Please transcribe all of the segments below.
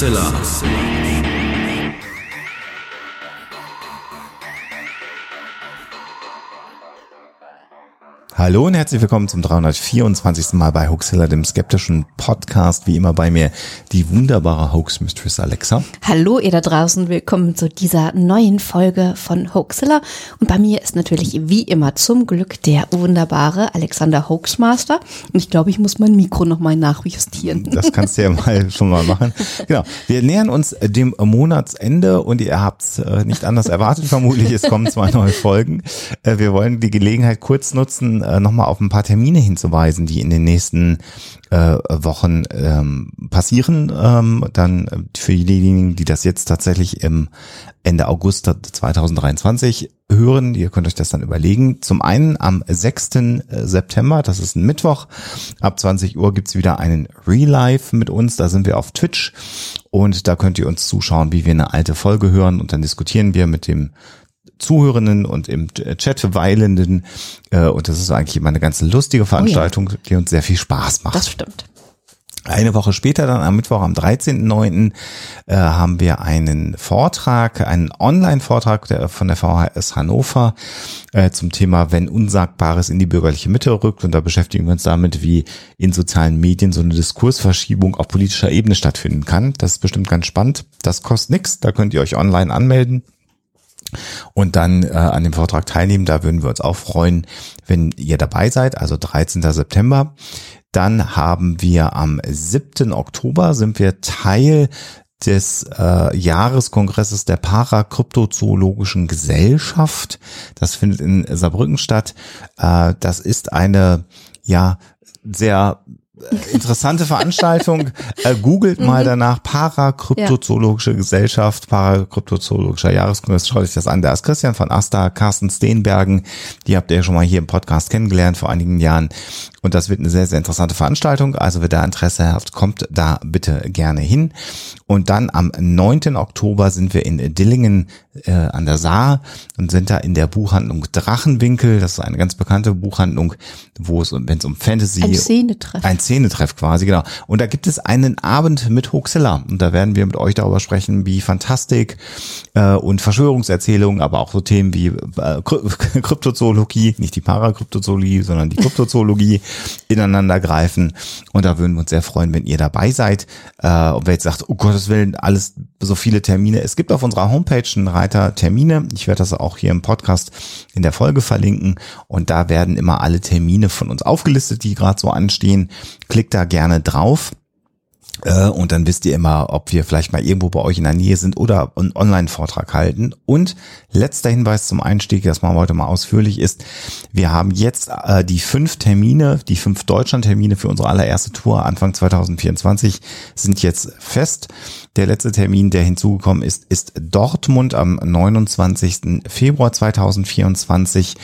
Hoaxilla. Hallo und herzlich willkommen zum 324. Mal bei Hoaxilla, dem skeptischen Podcast. Wie immer bei mir die wunderbare Hoax Mistress Alexa. Hallo ihr da draußen, willkommen zu dieser neuen Folge von Hoaxilla. Und bei mir ist natürlich wie immer zum Glück der wunderbare Alexander Hoaxmaster. Und ich glaube, ich muss mein Mikro nochmal nachjustieren. Das kannst du ja mal schon mal machen. Genau, wir nähern uns dem Monatsende und ihr habt es äh, nicht anders erwartet vermutlich. Es kommen zwei neue Folgen. Äh, wir wollen die Gelegenheit kurz nutzen, äh, nochmal auf ein paar Termine hinzuweisen, die in den nächsten äh, Wochen ähm, passieren. Ähm, dann äh, für diejenigen, die das jetzt tatsächlich im Ende August 2023 hören, ihr könnt euch das dann überlegen. Zum einen am 6. Äh, September, das ist ein Mittwoch, ab 20 Uhr gibt's wieder einen Real-Life mit uns. Da sind wir auf Twitch und da könnt ihr uns zuschauen, wie wir eine alte Folge hören und dann diskutieren wir mit dem Zuhörenden und im Chat weilenden. Äh, und das ist eigentlich immer eine ganz lustige Veranstaltung, oh ja. die uns sehr viel Spaß macht. Das stimmt. Eine Woche später, dann am Mittwoch, am 13.09., äh, haben wir einen Vortrag, einen Online-Vortrag von der VHS Hannover äh, zum Thema, wenn Unsagbares in die bürgerliche Mitte rückt. Und da beschäftigen wir uns damit, wie in sozialen Medien so eine Diskursverschiebung auf politischer Ebene stattfinden kann. Das ist bestimmt ganz spannend. Das kostet nichts. Da könnt ihr euch online anmelden und dann äh, an dem Vortrag teilnehmen. Da würden wir uns auch freuen, wenn ihr dabei seid, also 13. September. Dann haben wir am 7. Oktober sind wir Teil des äh, Jahreskongresses der Parakryptozoologischen Gesellschaft. Das findet in Saarbrücken statt. Äh, das ist eine ja sehr interessante Veranstaltung. Äh, googelt mal mhm. danach Parakryptozoologische ja. Gesellschaft, Parakryptozoologischer Jahreskongress. Schaut euch das an. Da ist Christian von Asta, Carsten Steenbergen. Die habt ihr ja schon mal hier im Podcast kennengelernt vor einigen Jahren. Und das wird eine sehr, sehr interessante Veranstaltung. Also wer da Interesse hat, kommt da bitte gerne hin. Und dann am 9. Oktober sind wir in Dillingen äh, an der Saar und sind da in der Buchhandlung Drachenwinkel. Das ist eine ganz bekannte Buchhandlung, wo es, wenn es um Fantasy... Ein Szenetreff. Ein Szenetreff quasi, genau. Und da gibt es einen Abend mit Hoaxilla. Und da werden wir mit euch darüber sprechen, wie Fantastik äh, und Verschwörungserzählungen, aber auch so Themen wie äh, Kryptozoologie, nicht die Parakryptozoologie, sondern die Kryptozoologie ineinander greifen. Und da würden wir uns sehr freuen, wenn ihr dabei seid. Äh, und wer jetzt sagt, oh Gottes Willen, alles so viele Termine. Es gibt auf unserer Homepage einen Reiter Termine. Ich werde das auch hier im Podcast in der Folge verlinken. Und da werden immer alle Termine von uns aufgelistet, die gerade so anstehen. Klickt da gerne drauf. Äh, und dann wisst ihr immer, ob wir vielleicht mal irgendwo bei euch in der Nähe sind oder einen Online-Vortrag halten. Und letzter Hinweis zum Einstieg, das machen wir heute mal ausführlich, ist, wir haben jetzt äh, die fünf Termine, die fünf Deutschland-Termine für unsere allererste Tour Anfang 2024 sind jetzt fest. Der letzte Termin, der hinzugekommen ist, ist Dortmund am 29. Februar 2024.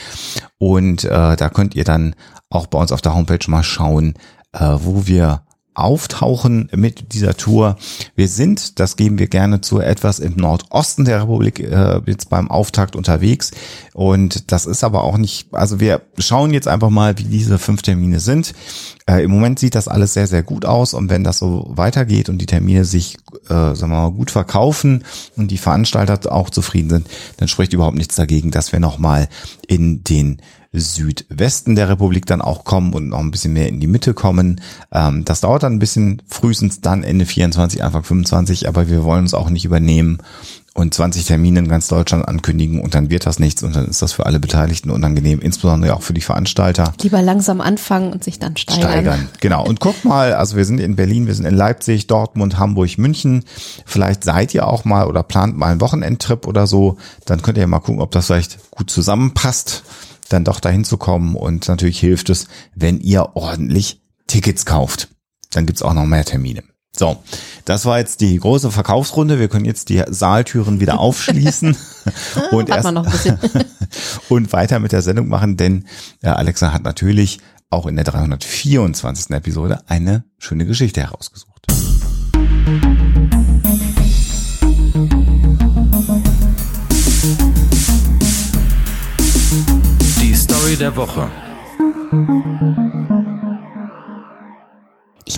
Und äh, da könnt ihr dann auch bei uns auf der Homepage mal schauen, äh, wo wir auftauchen mit dieser Tour. Wir sind, das geben wir gerne zu, etwas im Nordosten der Republik äh, jetzt beim Auftakt unterwegs. Und das ist aber auch nicht, also wir schauen jetzt einfach mal, wie diese fünf Termine sind. Äh, Im Moment sieht das alles sehr, sehr gut aus. Und wenn das so weitergeht und die Termine sich, äh, sagen wir mal, gut verkaufen und die Veranstalter auch zufrieden sind, dann spricht überhaupt nichts dagegen, dass wir nochmal in den Südwesten der Republik dann auch kommen und noch ein bisschen mehr in die Mitte kommen. Ähm, das dauert dann ein bisschen, frühestens dann Ende 24, Anfang 25, aber wir wollen uns auch nicht übernehmen und 20 Termine in ganz Deutschland ankündigen und dann wird das nichts und dann ist das für alle Beteiligten unangenehm, insbesondere auch für die Veranstalter. Lieber langsam anfangen und sich dann steigern. Steigern, genau. Und guckt mal, also wir sind in Berlin, wir sind in Leipzig, Dortmund, Hamburg, München. Vielleicht seid ihr auch mal oder plant mal einen Wochenendtrip oder so. Dann könnt ihr ja mal gucken, ob das vielleicht gut zusammenpasst dann doch dahin zu kommen. Und natürlich hilft es, wenn ihr ordentlich Tickets kauft. Dann gibt's auch noch mehr Termine. So, das war jetzt die große Verkaufsrunde. Wir können jetzt die Saaltüren wieder aufschließen und, erst und weiter mit der Sendung machen, denn äh, Alexa hat natürlich auch in der 324. Episode eine schöne Geschichte herausgesucht. Der Woche.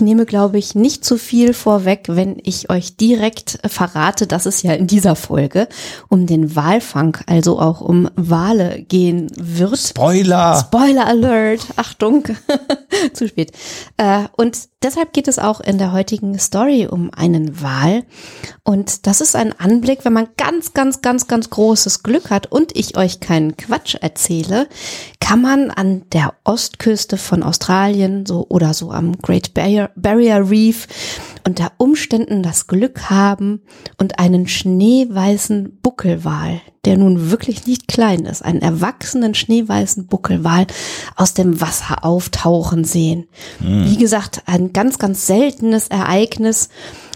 ich nehme, glaube ich, nicht zu viel vorweg, wenn ich euch direkt verrate, dass es ja in dieser Folge um den Walfang, also auch um Wale gehen wird. Spoiler! Spoiler Alert! Achtung! zu spät. Äh, und deshalb geht es auch in der heutigen Story um einen Wal. Und das ist ein Anblick, wenn man ganz, ganz, ganz, ganz großes Glück hat und ich euch keinen Quatsch erzähle, kann man an der Ostküste von Australien so oder so am Great Barrier, Barrier Reef unter Umständen das Glück haben und einen schneeweißen Buckelwal, der nun wirklich nicht klein ist, einen erwachsenen schneeweißen Buckelwal aus dem Wasser auftauchen sehen. Mhm. Wie gesagt, ein ganz, ganz seltenes Ereignis,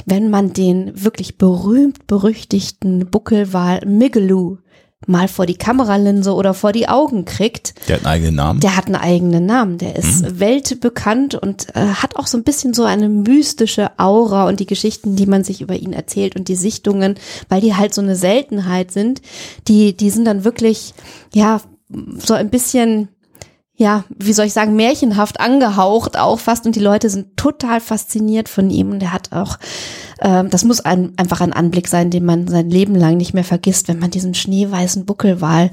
wenn man den wirklich berühmt berüchtigten Buckelwal Migaloo mal vor die Kameralinse oder vor die Augen kriegt. Der hat einen eigenen Namen. Der hat einen eigenen Namen. Der ist mhm. weltbekannt und äh, hat auch so ein bisschen so eine mystische Aura und die Geschichten, die man sich über ihn erzählt und die Sichtungen, weil die halt so eine Seltenheit sind, die, die sind dann wirklich, ja, so ein bisschen ja, wie soll ich sagen, märchenhaft angehaucht auch fast und die Leute sind total fasziniert von ihm und er hat auch, äh, das muss ein, einfach ein Anblick sein, den man sein Leben lang nicht mehr vergisst, wenn man diesen schneeweißen Buckelwal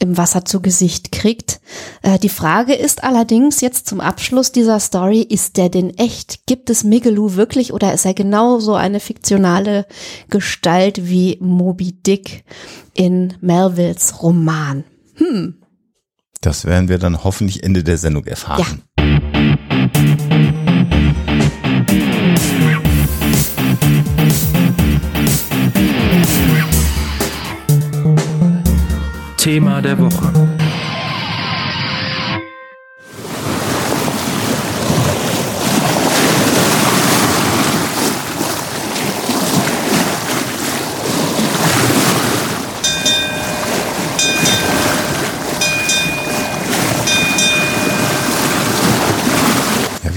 im Wasser zu Gesicht kriegt. Äh, die Frage ist allerdings jetzt zum Abschluss dieser Story, ist der denn echt? Gibt es Migaloo wirklich oder ist er genauso eine fiktionale Gestalt wie Moby Dick in Melvilles Roman? Hm. Das werden wir dann hoffentlich Ende der Sendung erfahren. Ja. Thema der Woche.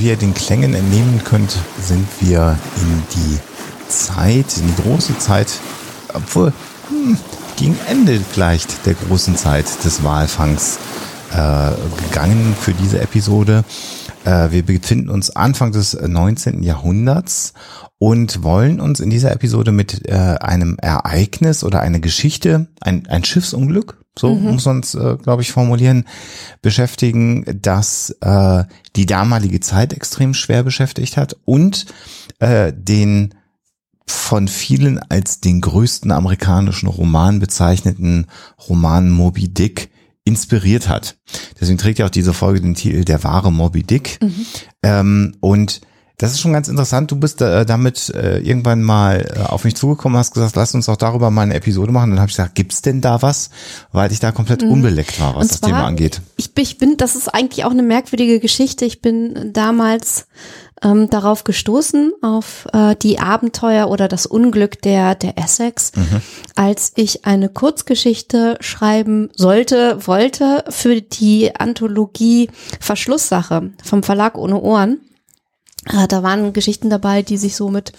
Wie ihr den Klängen entnehmen könnt, sind wir in die Zeit, in die große Zeit, obwohl hm, gegen Ende gleicht der großen Zeit des Walfangs äh, gegangen für diese Episode. Äh, wir befinden uns Anfang des 19. Jahrhunderts und wollen uns in dieser Episode mit äh, einem Ereignis oder einer Geschichte, ein, ein Schiffsunglück, so mhm. muss man es, äh, glaube ich, formulieren, beschäftigen, dass äh, die damalige Zeit extrem schwer beschäftigt hat und äh, den von vielen als den größten amerikanischen Roman bezeichneten Roman Moby Dick inspiriert hat. Deswegen trägt ja auch diese Folge den Titel Der wahre Moby Dick. Mhm. Ähm, und das ist schon ganz interessant. Du bist äh, damit äh, irgendwann mal äh, auf mich zugekommen, hast gesagt, lass uns auch darüber mal eine Episode machen. Dann habe ich gesagt, gibt's denn da was? Weil ich da komplett mhm. unbeleckt war, was zwar, das Thema angeht. Ich, ich bin, das ist eigentlich auch eine merkwürdige Geschichte. Ich bin damals ähm, darauf gestoßen, auf äh, die Abenteuer oder das Unglück der, der Essex, mhm. als ich eine Kurzgeschichte schreiben sollte, wollte für die Anthologie Verschlusssache vom Verlag ohne Ohren. Äh, da waren Geschichten dabei, die sich so mit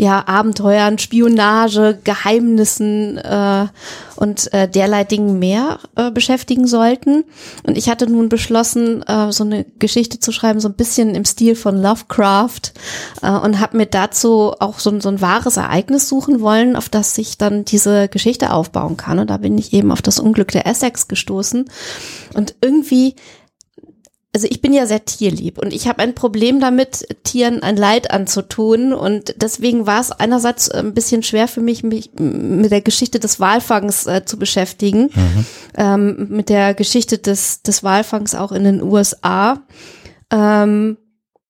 ja, Abenteuern, Spionage, Geheimnissen äh, und äh, derlei Dingen mehr äh, beschäftigen sollten. Und ich hatte nun beschlossen, äh, so eine Geschichte zu schreiben, so ein bisschen im Stil von Lovecraft äh, und habe mir dazu auch so, so ein wahres Ereignis suchen wollen, auf das sich dann diese Geschichte aufbauen kann. Und da bin ich eben auf das Unglück der Essex gestoßen. Und irgendwie also ich bin ja sehr tierlieb und ich habe ein Problem damit, Tieren ein Leid anzutun und deswegen war es einerseits ein bisschen schwer für mich, mich mit der Geschichte des Walfangs äh, zu beschäftigen, mhm. ähm, mit der Geschichte des, des Walfangs auch in den USA. Ähm,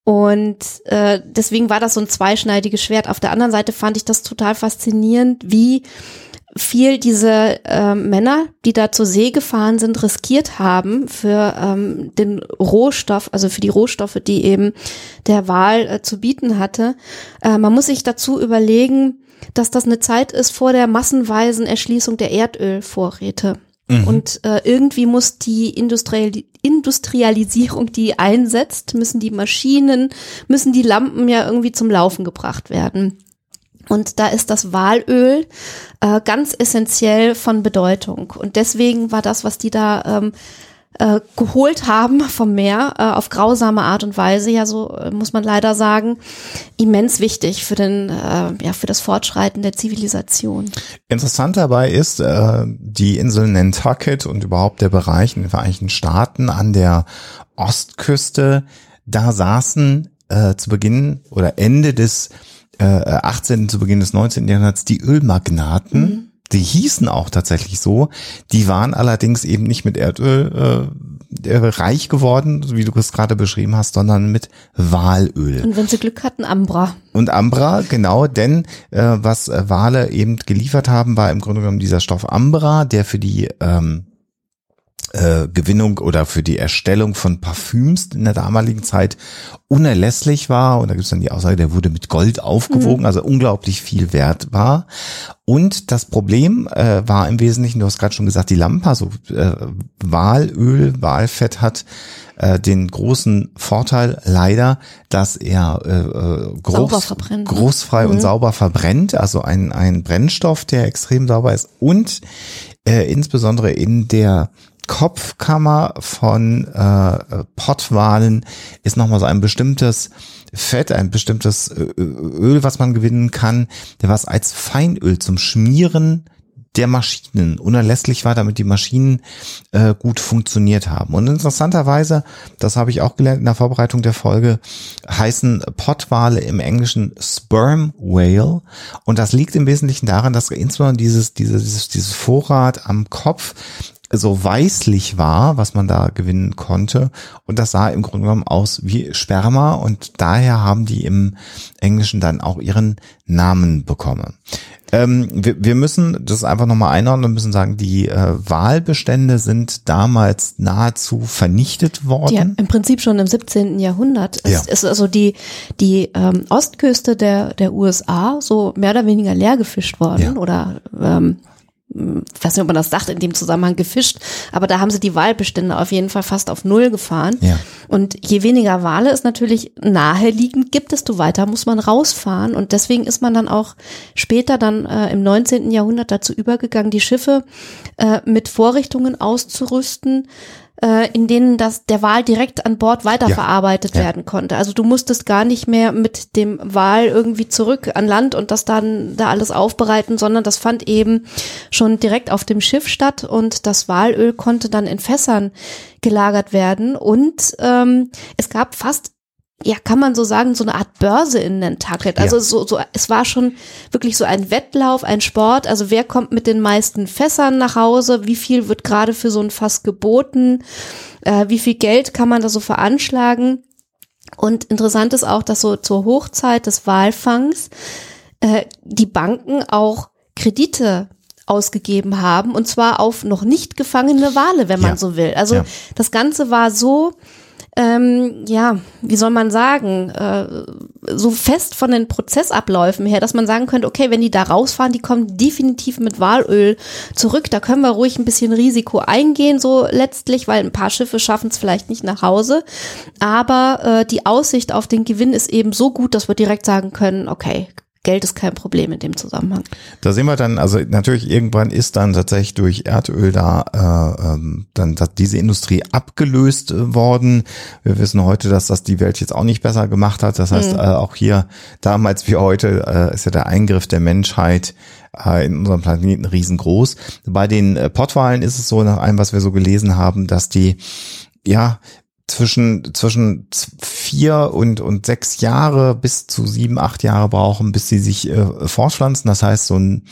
und äh, deswegen war das so ein zweischneidiges Schwert. Auf der anderen Seite fand ich das total faszinierend, wie viel diese äh, Männer, die da zur See gefahren sind, riskiert haben für ähm, den Rohstoff, also für die Rohstoffe, die eben der Wahl äh, zu bieten hatte. Äh, man muss sich dazu überlegen, dass das eine Zeit ist vor der massenweisen Erschließung der Erdölvorräte. Mhm. Und äh, irgendwie muss die Industrial Industrialisierung, die einsetzt, müssen die Maschinen, müssen die Lampen ja irgendwie zum Laufen gebracht werden. Und da ist das Walöl äh, ganz essentiell von Bedeutung. Und deswegen war das, was die da ähm, äh, geholt haben vom Meer äh, auf grausame Art und Weise, ja so äh, muss man leider sagen, immens wichtig für den äh, ja für das Fortschreiten der Zivilisation. Interessant dabei ist äh, die Insel Nantucket und überhaupt der Bereich in den Vereinigten Staaten an der Ostküste. Da saßen äh, zu Beginn oder Ende des äh, 18. zu Beginn des 19. Jahrhunderts die Ölmagnaten. Mhm die hießen auch tatsächlich so. Die waren allerdings eben nicht mit Erdöl äh, reich geworden, wie du es gerade beschrieben hast, sondern mit Walöl. Und wenn sie Glück hatten, Ambra. Und Ambra, genau, denn äh, was Wale eben geliefert haben, war im Grunde genommen dieser Stoff Ambra, der für die ähm, äh, Gewinnung oder für die Erstellung von Parfüms in der damaligen Zeit unerlässlich war. Und da gibt es dann die Aussage, der wurde mit Gold aufgewogen, mhm. also unglaublich viel wert war. Und das Problem äh, war im Wesentlichen, du hast gerade schon gesagt, die Lampe, also äh, Walöl, Walfett hat äh, den großen Vorteil leider, dass er äh, äh groß, ne? großfrei mhm. und sauber verbrennt, also ein, ein Brennstoff, der extrem sauber ist und äh, insbesondere in der Kopfkammer von äh, Pottwalen ist nochmal so ein bestimmtes Fett, ein bestimmtes äh, Öl, was man gewinnen kann, der was als Feinöl zum Schmieren der Maschinen unerlässlich war, damit die Maschinen äh, gut funktioniert haben. Und interessanterweise, das habe ich auch gelernt in der Vorbereitung der Folge, heißen Pottwale im Englischen Sperm Whale. Und das liegt im Wesentlichen daran, dass insbesondere dieses, dieses, dieses Vorrat am Kopf so weißlich war, was man da gewinnen konnte. Und das sah im Grunde genommen aus wie Sperma und daher haben die im Englischen dann auch ihren Namen bekommen. Ähm, wir, wir müssen das einfach nochmal einordnen und müssen sagen, die äh, Wahlbestände sind damals nahezu vernichtet worden. Ja, im Prinzip schon im 17. Jahrhundert. Es ja. ist also die, die ähm, Ostküste der, der USA so mehr oder weniger leer gefischt worden ja. oder ähm, ich weiß nicht, ob man das sagt, in dem Zusammenhang gefischt, aber da haben sie die Wahlbestände auf jeden Fall fast auf Null gefahren. Ja. Und je weniger Wale es natürlich naheliegend gibt, desto weiter muss man rausfahren. Und deswegen ist man dann auch später dann äh, im 19. Jahrhundert dazu übergegangen, die Schiffe äh, mit Vorrichtungen auszurüsten, äh, in denen das der Wal direkt an Bord weiterverarbeitet ja. werden konnte. Also du musstest gar nicht mehr mit dem Wal irgendwie zurück an Land und das dann da alles aufbereiten, sondern das fand eben schon direkt auf dem Schiff statt und das Walöl konnte dann in Fässern gelagert werden und ähm, es gab fast ja, kann man so sagen, so eine Art Börse in Nantucket. Also ja. so, so, es war schon wirklich so ein Wettlauf, ein Sport. Also wer kommt mit den meisten Fässern nach Hause? Wie viel wird gerade für so ein Fass geboten? Äh, wie viel Geld kann man da so veranschlagen? Und interessant ist auch, dass so zur Hochzeit des Walfangs äh, die Banken auch Kredite ausgegeben haben und zwar auf noch nicht gefangene Wale, wenn man ja. so will. Also ja. das Ganze war so ähm, ja, wie soll man sagen, äh, so fest von den Prozessabläufen her, dass man sagen könnte, okay, wenn die da rausfahren, die kommen definitiv mit Walöl zurück. Da können wir ruhig ein bisschen Risiko eingehen, so letztlich, weil ein paar Schiffe schaffen es vielleicht nicht nach Hause. Aber äh, die Aussicht auf den Gewinn ist eben so gut, dass wir direkt sagen können, okay, Geld ist kein Problem in dem Zusammenhang. Da sehen wir dann, also natürlich irgendwann ist dann tatsächlich durch Erdöl da äh, ähm, dann diese Industrie abgelöst äh, worden. Wir wissen heute, dass das die Welt jetzt auch nicht besser gemacht hat. Das heißt, mhm. äh, auch hier damals wie heute äh, ist ja der Eingriff der Menschheit äh, in unserem Planeten riesengroß. Bei den äh, Pottwalen ist es so, nach allem, was wir so gelesen haben, dass die ja zwischen, zwischen vier und, und sechs Jahre bis zu sieben, acht Jahre brauchen, bis sie sich äh, fortpflanzen. Das heißt, so ein,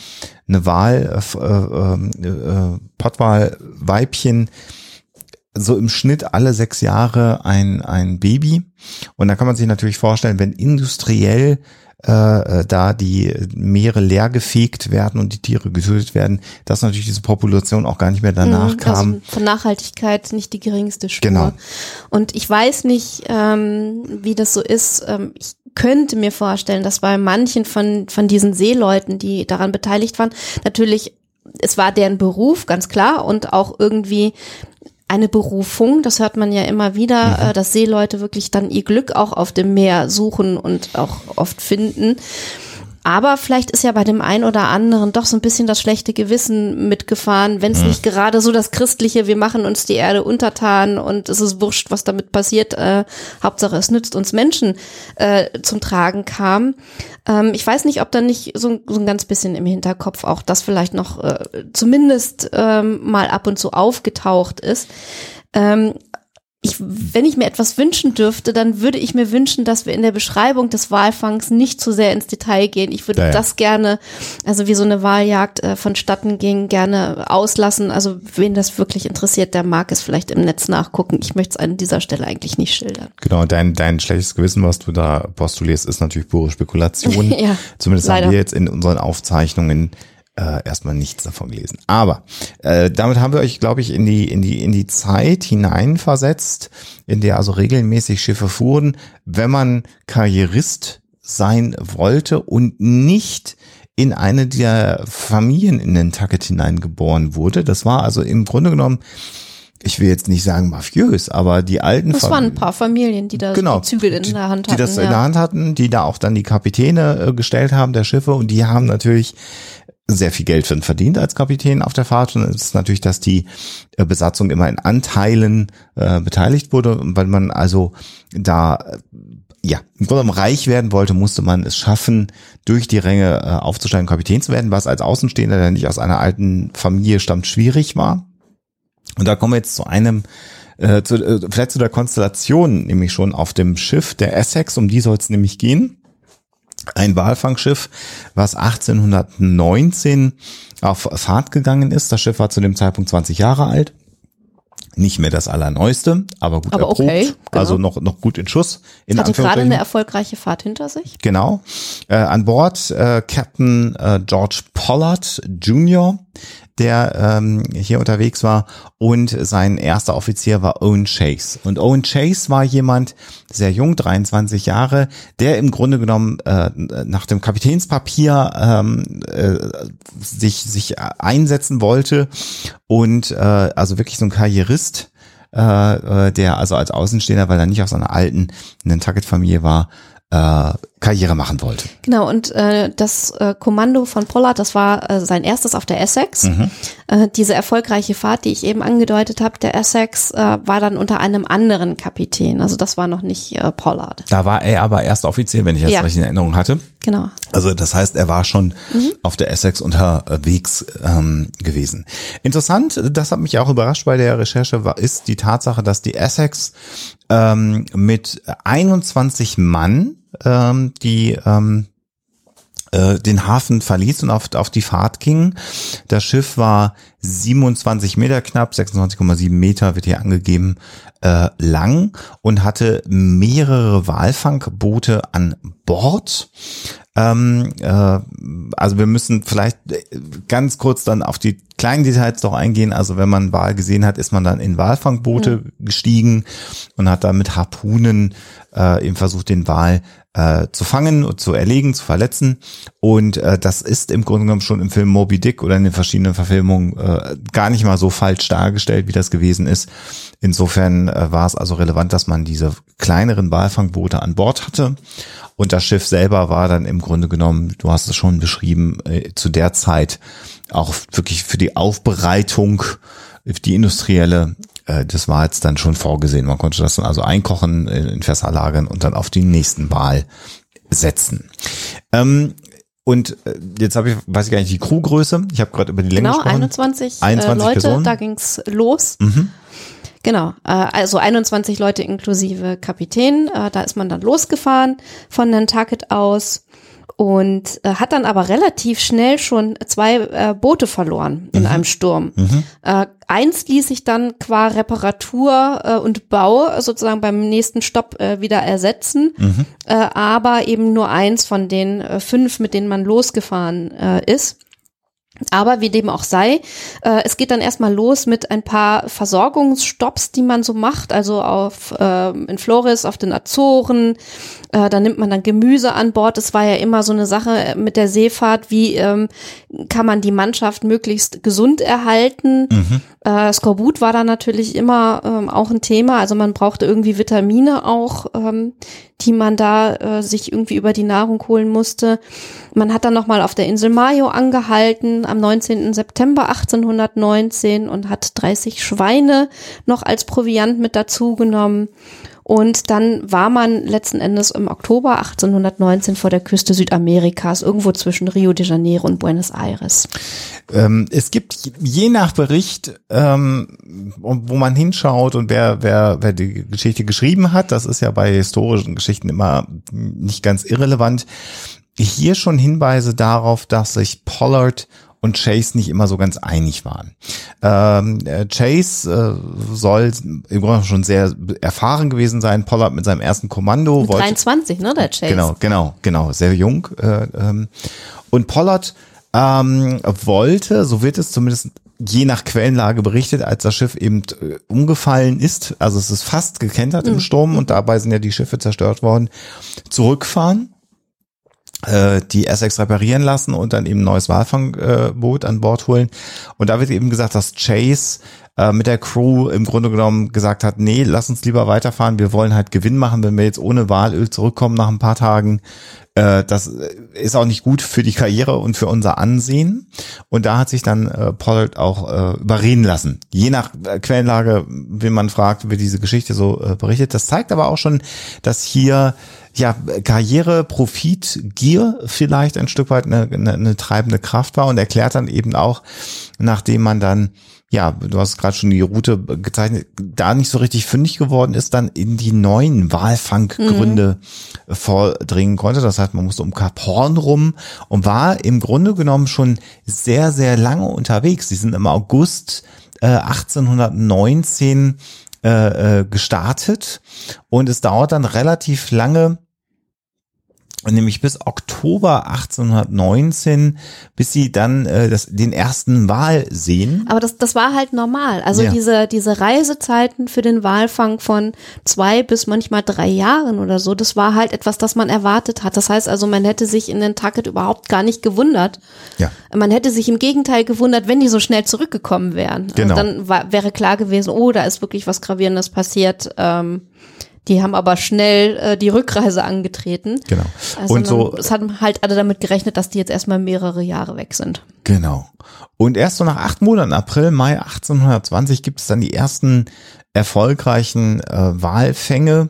eine Wahl, äh, äh, äh, Pottwahl-Weibchen, so im Schnitt alle sechs Jahre ein, ein Baby. Und da kann man sich natürlich vorstellen, wenn industriell äh, äh, da die Meere leer gefegt werden und die Tiere getötet werden, dass natürlich diese Population auch gar nicht mehr danach mhm, kam. Also von Nachhaltigkeit nicht die geringste Spur. Genau. Und ich weiß nicht, ähm, wie das so ist. Ähm, ich könnte mir vorstellen, dass bei manchen von, von diesen Seeleuten, die daran beteiligt waren, natürlich es war deren Beruf, ganz klar, und auch irgendwie eine Berufung. Das hört man ja immer wieder, mhm. äh, dass Seeleute wirklich dann ihr Glück auch auf dem Meer suchen und auch oft finden. Aber vielleicht ist ja bei dem einen oder anderen doch so ein bisschen das schlechte Gewissen mitgefahren, wenn es Hm. nicht gerade so das christliche, wir machen uns die Erde untertan und es ist wurscht, was damit passiert, äh, Hauptsache es nützt uns Menschen äh, zum Tragen kam. Ähm, ich weiß nicht, ob da nicht so, ein- so ein ganz bisschen im Hinterkopf auch das vielleicht noch äh, zumindest ähm, mal ab und zu aufgetaucht ist. Ähm, ich, wenn ich mir etwas wünschen dürfte, dann würde ich mir wünschen, dass wir in der Beschreibung des Walfangs nicht zu sehr ins Detail gehen. Ich würde Ja, ja. das gerne, also wie so eine Wahljagd äh, vonstatten ging, gerne auslassen. Also wen das wirklich interessiert, der mag es vielleicht im Netz nachgucken. Ich möchte es an dieser Stelle eigentlich nicht schildern. Genau, dein, dein schlechtes Gewissen, was du da postulierst, ist natürlich pure Spekulation. Ja, Zumindest leider. haben wir jetzt in unseren Aufzeichnungen äh, erstmal nichts davon gelesen. Aber äh, damit haben wir euch, glaube ich, in die, in die, in die Zeit hineinversetzt, in der also regelmäßig Schiffe fuhren, wenn man Karrierist sein wollte und nicht in eine der Familien in Nantucket hineingeboren wurde. Das war also im Grunde genommen, ich will jetzt nicht sagen mafiös, aber die alten Das Fam- waren ein paar Familien, die da genau, die Zügel in die, der Hand die hatten. das ja. in der Hand hatten, die da auch dann die Kapitäne äh, gestellt haben der Schiffe und die haben natürlich sehr viel Geld verdient als Kapitän auf der Fahrt und es ist natürlich, dass die äh, Besatzung immer in Anteilen äh, beteiligt wurde weil man also da äh, ja, im Grunde genommen reich werden wollte, musste man es schaffen, durch die Ränge äh, aufzusteigen, Kapitän zu werden, was als Außenstehender, der nicht aus einer alten Familie stammt, schwierig war. Und da kommen wir jetzt zu einem, äh, zu, äh, vielleicht zu der Konstellation, nämlich schon auf dem Schiff der Essex, um die soll es nämlich gehen. Ein Walfangschiff, was 1819 auf Fahrt gegangen ist. Das Schiff war zu dem Zeitpunkt 20 Jahre alt. Nicht mehr das allerneueste, aber gut Aber erprobt. okay, genau. Also noch, noch gut in Schuss. In Hatte gerade eine erfolgreiche Fahrt hinter sich. Genau. Äh, an Bord äh, Captain äh, George Pollard Jr., der ähm, hier unterwegs war und sein erster Offizier war Owen Chase. Und Owen Chase war jemand, sehr jung, 23 Jahre, der im Grunde genommen äh, nach dem Kapitänspapier ähm, äh, sich, sich einsetzen wollte und äh, also wirklich so ein Karrierist, äh, äh, der also als Außenstehender, weil er nicht aus einer alten Nantucket-Familie war, äh, Karriere machen wollte. Genau, und äh, das äh, Kommando von Pollard, das war äh, sein erstes auf der Essex. Mhm. Äh, diese erfolgreiche Fahrt, die ich eben angedeutet habe, der Essex, äh, war dann unter einem anderen Kapitän. Also das war noch nicht äh, Pollard. Da war er aber erster Offizier, wenn ich das Ja. richtig in Erinnerung hatte. Genau. Also das heißt, er war schon auf der Essex unterwegs ähm, gewesen. Interessant, das hat mich auch überrascht bei der Recherche, war, ist die Tatsache, dass die Essex ähm, mit 21 Mann, ähm, die ähm, äh, den Hafen verließ und auf, auf die Fahrt ging. Das Schiff war 27 Meter knapp, 26,7 Meter wird hier angegeben, äh, lang und hatte mehrere Walfangboote an Bord. Ähm, äh, also wir müssen vielleicht äh, ganz kurz dann auf die kleinen Details doch eingehen. Also wenn man Wal gesehen hat, ist man dann in Walfangboote gestiegen und hat dann mit Harpunen äh, eben versucht, den Wal äh, zu fangen und zu erlegen, zu verletzen. Und äh, das ist im Grunde genommen schon im Film Moby Dick oder in den verschiedenen Verfilmungen äh, gar nicht mal so falsch dargestellt, wie das gewesen ist. Insofern äh, war es also relevant, dass man diese kleineren Walfangboote an Bord hatte. Und das Schiff selber war dann im Grunde genommen, du hast es schon beschrieben, äh, zu der Zeit auch wirklich für die Aufbereitung, die industrielle, das war jetzt dann schon vorgesehen. Man konnte das dann also einkochen, äh, in Fässer lagern und dann auf die nächsten Wal setzen. Ähm, und äh, jetzt habe ich, weiß ich gar nicht, die Crewgröße. Ich habe gerade über die Länge Genau, gesprochen. 21, 21 äh, Leute, Personen. da ging's los. Mhm. Genau, äh, also 21 Leute inklusive Kapitän. Äh, da ist man dann losgefahren von Nantucket aus und äh, hat dann aber relativ schnell schon zwei äh, Boote verloren in einem Sturm. Äh, eins ließ sich dann qua Reparatur äh, und Bau sozusagen beim nächsten Stopp äh, wieder ersetzen, äh, aber eben nur eins von den äh, fünf, mit denen man losgefahren äh, ist. Aber wie dem auch sei, äh, es geht dann erstmal los mit ein paar Versorgungsstopps, die man so macht, also auf ähm, in Flores, auf den Azoren. Äh, da nimmt man dann Gemüse an Bord. Es war ja immer so eine Sache mit der Seefahrt, wie ähm, kann man die Mannschaft möglichst gesund erhalten. Äh, Skorbut war da natürlich immer ähm, auch ein Thema. Also man brauchte irgendwie Vitamine auch, ähm, die man da äh, sich irgendwie über die Nahrung holen musste. Man hat dann nochmal auf der Insel Mayo angehalten am 19. September 1819 und hat 30 Schweine noch als Proviant mit dazu genommen. Und dann war man letzten Endes im Oktober 1819 vor der Küste Südamerikas, irgendwo zwischen Rio de Janeiro und Buenos Aires. Ähm, es gibt je nach Bericht, ähm, wo man hinschaut und wer, wer, wer die Geschichte geschrieben hat, das ist ja bei historischen Geschichten immer nicht ganz irrelevant, hier schon Hinweise darauf, dass sich Pollard und Chase nicht immer so ganz einig waren. Ähm, äh, Chase äh, soll im Grunde schon sehr erfahren gewesen sein. Pollard mit seinem ersten Kommando. Mit wollte, 23, ne, der Chase. Genau, genau, genau, sehr jung. Äh, ähm, und Pollard ähm, wollte, so wird es zumindest je nach Quellenlage berichtet, als das Schiff eben äh, umgefallen ist, also es ist fast gekentert mhm. im Sturm und dabei sind ja die Schiffe zerstört worden, zurückfahren die Essex reparieren lassen und dann eben ein neues Walfangboot an Bord holen. Und da wird eben gesagt, dass Chase äh, mit der Crew im Grunde genommen gesagt hat, nee, lass uns lieber weiterfahren, wir wollen halt Gewinn machen, wenn wir jetzt ohne Walöl zurückkommen nach ein paar Tagen. Äh, das ist auch nicht gut für die Karriere und für unser Ansehen. Und da hat sich dann äh, Pollard auch äh, überreden lassen. Je nach äh, Quellenlage, wenn man fragt, wird diese Geschichte so äh, berichtet. Das zeigt aber auch schon, dass hier ja, Karriere, Profit, Gier vielleicht ein Stück weit eine, eine, eine treibende Kraft war und erklärt dann eben auch, nachdem man dann ja, du hast gerade schon die Route gezeichnet, da nicht so richtig fündig geworden ist, dann in die neuen Walfanggründe mhm. vordringen konnte. Das heißt, man musste um Kap Horn rum und war im Grunde genommen schon sehr, sehr lange unterwegs. Die sind im August äh, 1819 äh, äh, gestartet und es dauert dann relativ lange, nämlich bis Oktober 1819, bis sie dann äh, das, den ersten Wal sehen. Aber das, das war halt normal. Also ja. diese, diese Reisezeiten für den Walfang von zwei bis manchmal drei Jahren oder so, das war halt etwas, das man erwartet hat. Das heißt also, man hätte sich in den Tucket überhaupt gar nicht gewundert. Ja. Man hätte sich im Gegenteil gewundert, wenn die so schnell zurückgekommen wären. Genau. Und dann war, wäre klar gewesen, oh, da ist wirklich was Gravierendes passiert. Ähm, die haben aber schnell äh, die Rückreise angetreten. Genau. Also und so. Es haben halt alle damit gerechnet, dass die jetzt erstmal mehrere Jahre weg sind. Genau. Und erst so nach acht Monaten, April, Mai 1820, gibt es dann die ersten erfolgreichen äh, Walfänge,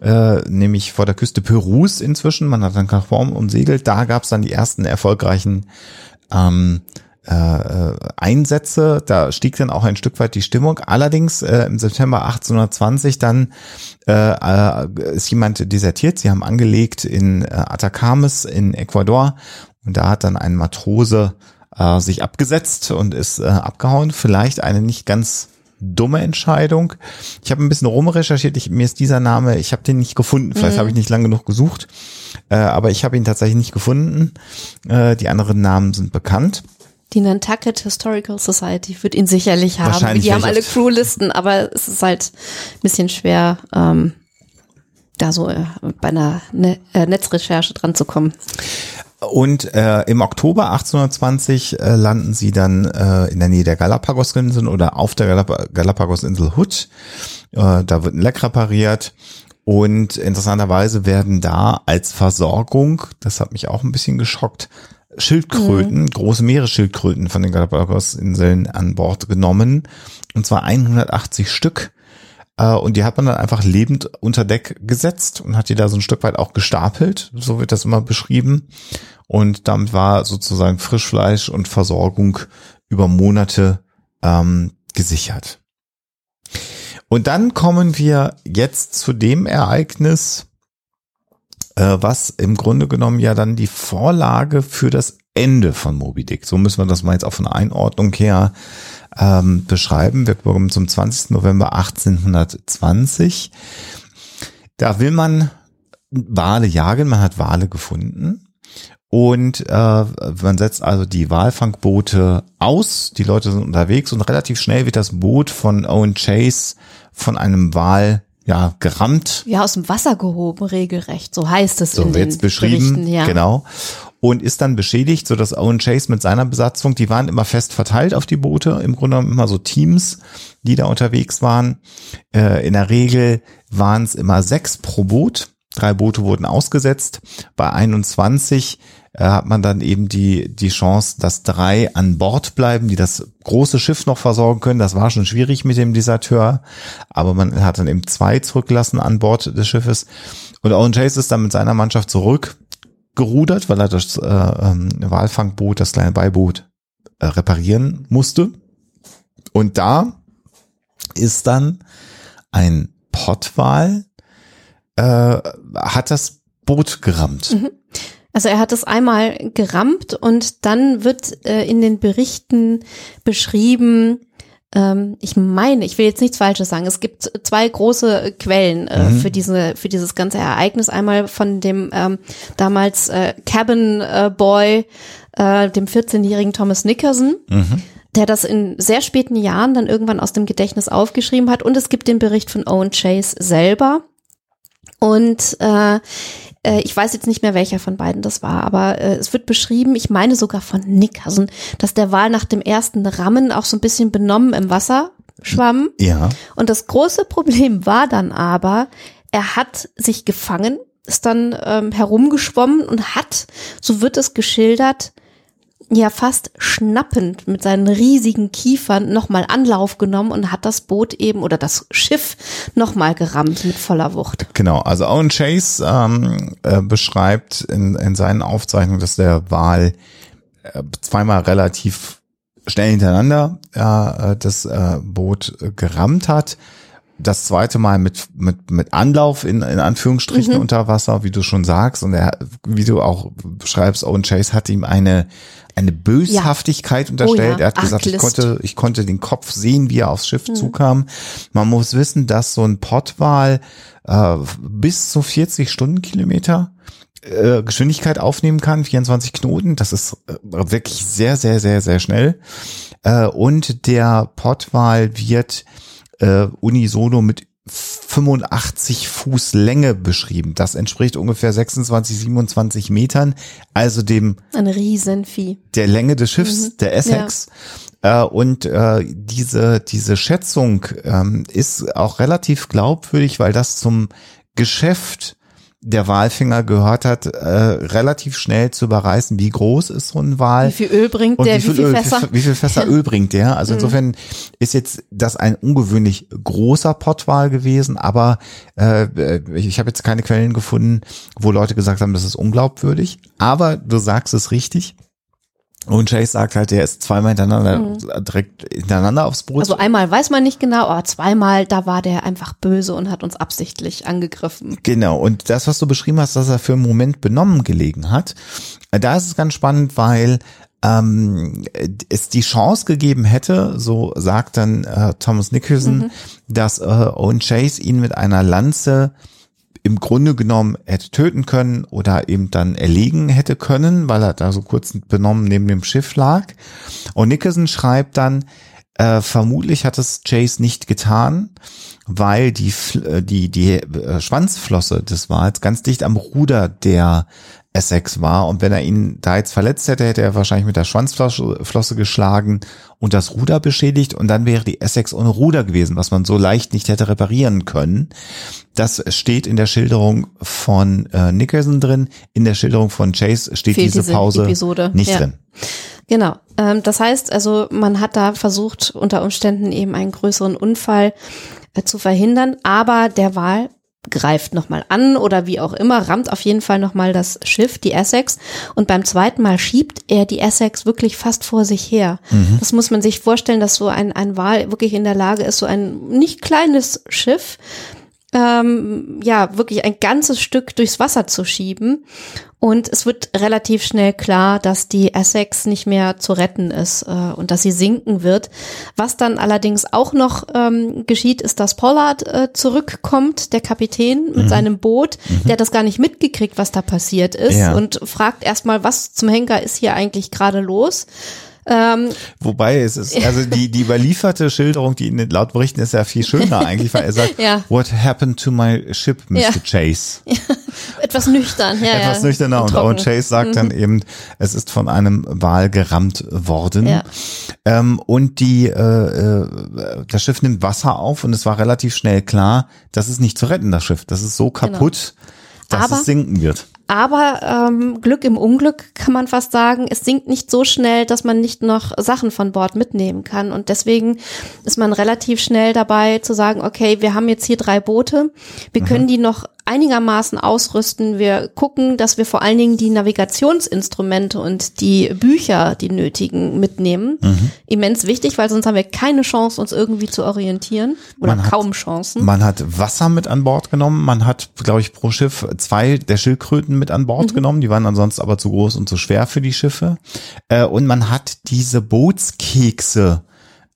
äh, nämlich vor der Küste Perus inzwischen. Man hat dann Kachform umsegelt. Da gab es dann die ersten erfolgreichen ähm, äh, Einsätze. Da stieg dann auch ein Stück weit die Stimmung. Allerdings äh, im September 1820 dann äh, äh, ist jemand desertiert. Sie haben angelegt in äh, Atacames in Ecuador und da hat dann ein Matrose äh, sich abgesetzt und ist äh, abgehauen. Vielleicht eine nicht ganz dumme Entscheidung. Ich habe ein bisschen rumrecherchiert, ich, mir ist dieser Name, ich habe den nicht gefunden, vielleicht mhm. habe ich nicht lang genug gesucht, äh, aber ich habe ihn tatsächlich nicht gefunden. Äh, die anderen Namen sind bekannt. Die Nantucket Historical Society wird ihn sicherlich haben. Die haben alle Crewlisten, aber es ist halt ein bisschen schwer, ähm, da so äh, bei einer ne äh, Netzrecherche dran zu kommen. Und äh, im Oktober 1820 äh, landen sie dann äh, in der Nähe der Galapagos-Inseln oder auf der Galap Galapagos-Insel Hood. Äh, da wird ein Leck repariert. Und interessanterweise werden da als Versorgung, das hat mich auch ein bisschen geschockt, Schildkröten, mhm. große Meeresschildkröten von den Galapagos-Inseln an Bord genommen. Und zwar 180 Stück. Äh, und die hat man dann einfach lebend unter Deck gesetzt und hat die da so ein Stück weit auch gestapelt. So wird das immer beschrieben. Und damit war sozusagen Frischfleisch und Versorgung über Monate ähm, gesichert. Und dann kommen wir jetzt zu dem Ereignis, was im Grunde genommen ja dann die Vorlage für das Ende von Moby Dick. So müssen wir das mal jetzt auch von Einordnung her ähm, beschreiben. Wir kommen zum 20. November 1820. Da will man Wale jagen, man hat Wale gefunden. Und äh, man setzt also die Walfangboote aus, die Leute sind unterwegs und relativ schnell wird das Boot von Owen Chase von einem Wal ja, gerammt. Ja, aus dem Wasser gehoben, regelrecht. So heißt es so in den beschrieben, Berichten, ja. Genau. und ist dann beschädigt, so dass Owen Chase mit seiner Besatzung, die waren immer fest verteilt auf die Boote, im Grunde genommen immer so Teams, die da unterwegs waren. Äh, in der Regel waren es immer sechs pro Boot. Drei Boote wurden ausgesetzt. Bei 21 äh, hat man dann eben die, die Chance, dass drei an Bord bleiben, die das große Schiff noch versorgen können. Das war schon schwierig mit dem Deserteur, aber man hat dann eben zwei zurückgelassen an Bord des Schiffes. Und Owen Chase ist dann mit seiner Mannschaft zurück gerudert, weil er das äh, ähm, Walfangboot, das kleine Beiboot, äh, reparieren musste. Und da ist dann ein Pottwal, äh, hat das Boot gerammt. Mhm. Also er hat es einmal gerammt und dann wird äh, in den Berichten beschrieben, ähm, ich meine, ich will jetzt nichts Falsches sagen. Es gibt zwei große Quellen äh, mhm. für diese für dieses ganze Ereignis. Einmal von dem ähm, damals äh, Cabin äh, Boy, äh, dem 14-jährigen Thomas Nickerson. Mhm der das in sehr späten Jahren dann irgendwann aus dem Gedächtnis aufgeschrieben hat. Und es gibt den Bericht von Owen Chase selber. Und äh, äh, ich weiß jetzt nicht mehr, welcher von beiden das war, aber äh, es wird beschrieben, ich meine sogar von Nickerson, dass der Wal nach dem ersten Rammen auch so ein bisschen benommen im Wasser schwamm. Ja. Und das große Problem war dann aber, er hat sich gefangen, ist dann ähm, herumgeschwommen und hat, so wird es geschildert, ja fast schnappend mit seinen riesigen Kiefern nochmal Anlauf genommen und hat das Boot eben oder das Schiff nochmal gerammt mit voller Wucht. Genau, also Owen Chase ähm, äh, beschreibt in, in seinen Aufzeichnungen, dass der Wal äh, zweimal relativ schnell hintereinander äh, das äh, Boot gerammt hat das zweite Mal mit, mit, mit Anlauf in, in Anführungsstrichen mhm. unter Wasser, wie du schon sagst. Und er, wie du auch beschreibst, Owen Chase hat ihm eine, eine Böshaftigkeit ja. unterstellt. Oh ja. Er hat gesagt, ich konnte, ich konnte den Kopf sehen, wie er aufs Schiff mhm. zukam. Man muss wissen, dass so ein Pottwal äh, bis zu 40 Stundenkilometer äh, Geschwindigkeit aufnehmen kann, 24 Knoten. Das ist äh, wirklich sehr, sehr, sehr, sehr schnell. Äh, und der Pottwal wird äh, unisono mit 85 Fuß Länge beschrieben. Das entspricht ungefähr 26, 27 Metern, also dem ein Riesenvieh der Länge des Schiffs, mhm. der Essex. Ja. Äh, und äh, diese diese Schätzung ähm, ist auch relativ glaubwürdig, weil das zum Geschäft der Walfinger gehört hat, äh, relativ schnell zu überreißen, wie groß ist so ein Wal. Wie viel Öl bringt der, wie viel, wie viel Öl, Fässer? Wie, wie viel Fässer Öl bringt der? Also mhm. insofern ist jetzt das ein ungewöhnlich großer Pottwal gewesen, aber äh, ich habe jetzt keine Quellen gefunden, wo Leute gesagt haben, das ist unglaubwürdig. Aber du sagst es richtig. Und Chase sagt halt, der ist zweimal hintereinander, mhm. direkt hintereinander aufs Boot. Also einmal weiß man nicht genau, aber zweimal, da war der einfach böse und hat uns absichtlich angegriffen. Genau. Und das, was du beschrieben hast, dass er für einen Moment benommen gelegen hat, da ist es ganz spannend, weil ähm, es die Chance gegeben hätte, so sagt dann äh, Thomas Nicholson, mhm. dass äh, Owen Chase ihn mit einer Lanze im Grunde genommen hätte töten können oder eben dann erlegen hätte können, weil er da so kurz benommen neben dem Schiff lag. Und Nicholson schreibt dann, äh, vermutlich hat es Chase nicht getan, weil die, äh, die, die äh, Schwanzflosse des Wals ganz dicht am Ruder der Essex war. Und wenn er ihn da jetzt verletzt hätte, hätte er wahrscheinlich mit der Schwanzflosse geschlagen und das Ruder beschädigt. Und dann wäre die Essex ohne Ruder gewesen, was man so leicht nicht hätte reparieren können. Das steht in der Schilderung von äh, Nicholson drin. In der Schilderung von Chase steht diese, diese Pause Episode. nicht ja. drin. Genau. Ähm, das heißt also, man hat da versucht, unter Umständen eben einen größeren Unfall äh, zu verhindern, aber der Wahl greift nochmal an oder wie auch immer, rammt auf jeden Fall nochmal das Schiff, die Essex. Und beim zweiten Mal schiebt er die Essex wirklich fast vor sich her. Mhm. Das muss man sich vorstellen, dass so ein, ein Wal wirklich in der Lage ist, so ein nicht kleines Schiff ähm, ja wirklich ein ganzes Stück durchs Wasser zu schieben. Und es wird relativ schnell klar, dass die Essex nicht mehr zu retten ist äh, und dass sie sinken wird. Was dann allerdings auch noch ähm, geschieht, ist, dass Pollard äh, zurückkommt, der Kapitän mit mhm. seinem Boot. Mhm. Der hat das gar nicht mitgekriegt, was da passiert ist ja. und fragt erstmal, was zum Henker ist hier eigentlich gerade los. Ähm, Wobei es ist, also die, die überlieferte Schilderung, die in den laut Berichten ist ja viel schöner eigentlich, weil er sagt, Ja. what happened to my ship, Mr. Ja. Chase? etwas nüchtern, ja. Etwas ja. nüchterner und. Owen Chase sagt dann eben, es ist von einem Wal gerammt worden. Ja. Ähm, und die, äh, äh, das Schiff nimmt Wasser auf und es war relativ schnell klar, das ist nicht zu retten, das Schiff. Das ist so kaputt, dass Genau. Aber- es sinken wird. Aber ähm, Glück im Unglück kann man fast sagen, es sinkt nicht so schnell, dass man nicht noch Sachen von Bord mitnehmen kann. Und deswegen ist man relativ schnell dabei zu sagen, okay, wir haben jetzt hier drei Boote, wir können die noch einigermaßen ausrüsten. Wir gucken, dass wir vor allen Dingen die Navigationsinstrumente und die Bücher, die nötigen, mitnehmen. Immens wichtig, weil sonst haben wir keine Chance, uns irgendwie zu orientieren. Oder Man hat- kaum Chancen. Man hat Wasser mit an Bord genommen. Man hat, glaube ich, pro Schiff zwei der Schildkröten mit an Bord genommen. Die waren ansonsten aber zu groß und zu schwer für die Schiffe. Äh, und man hat diese Bootskekse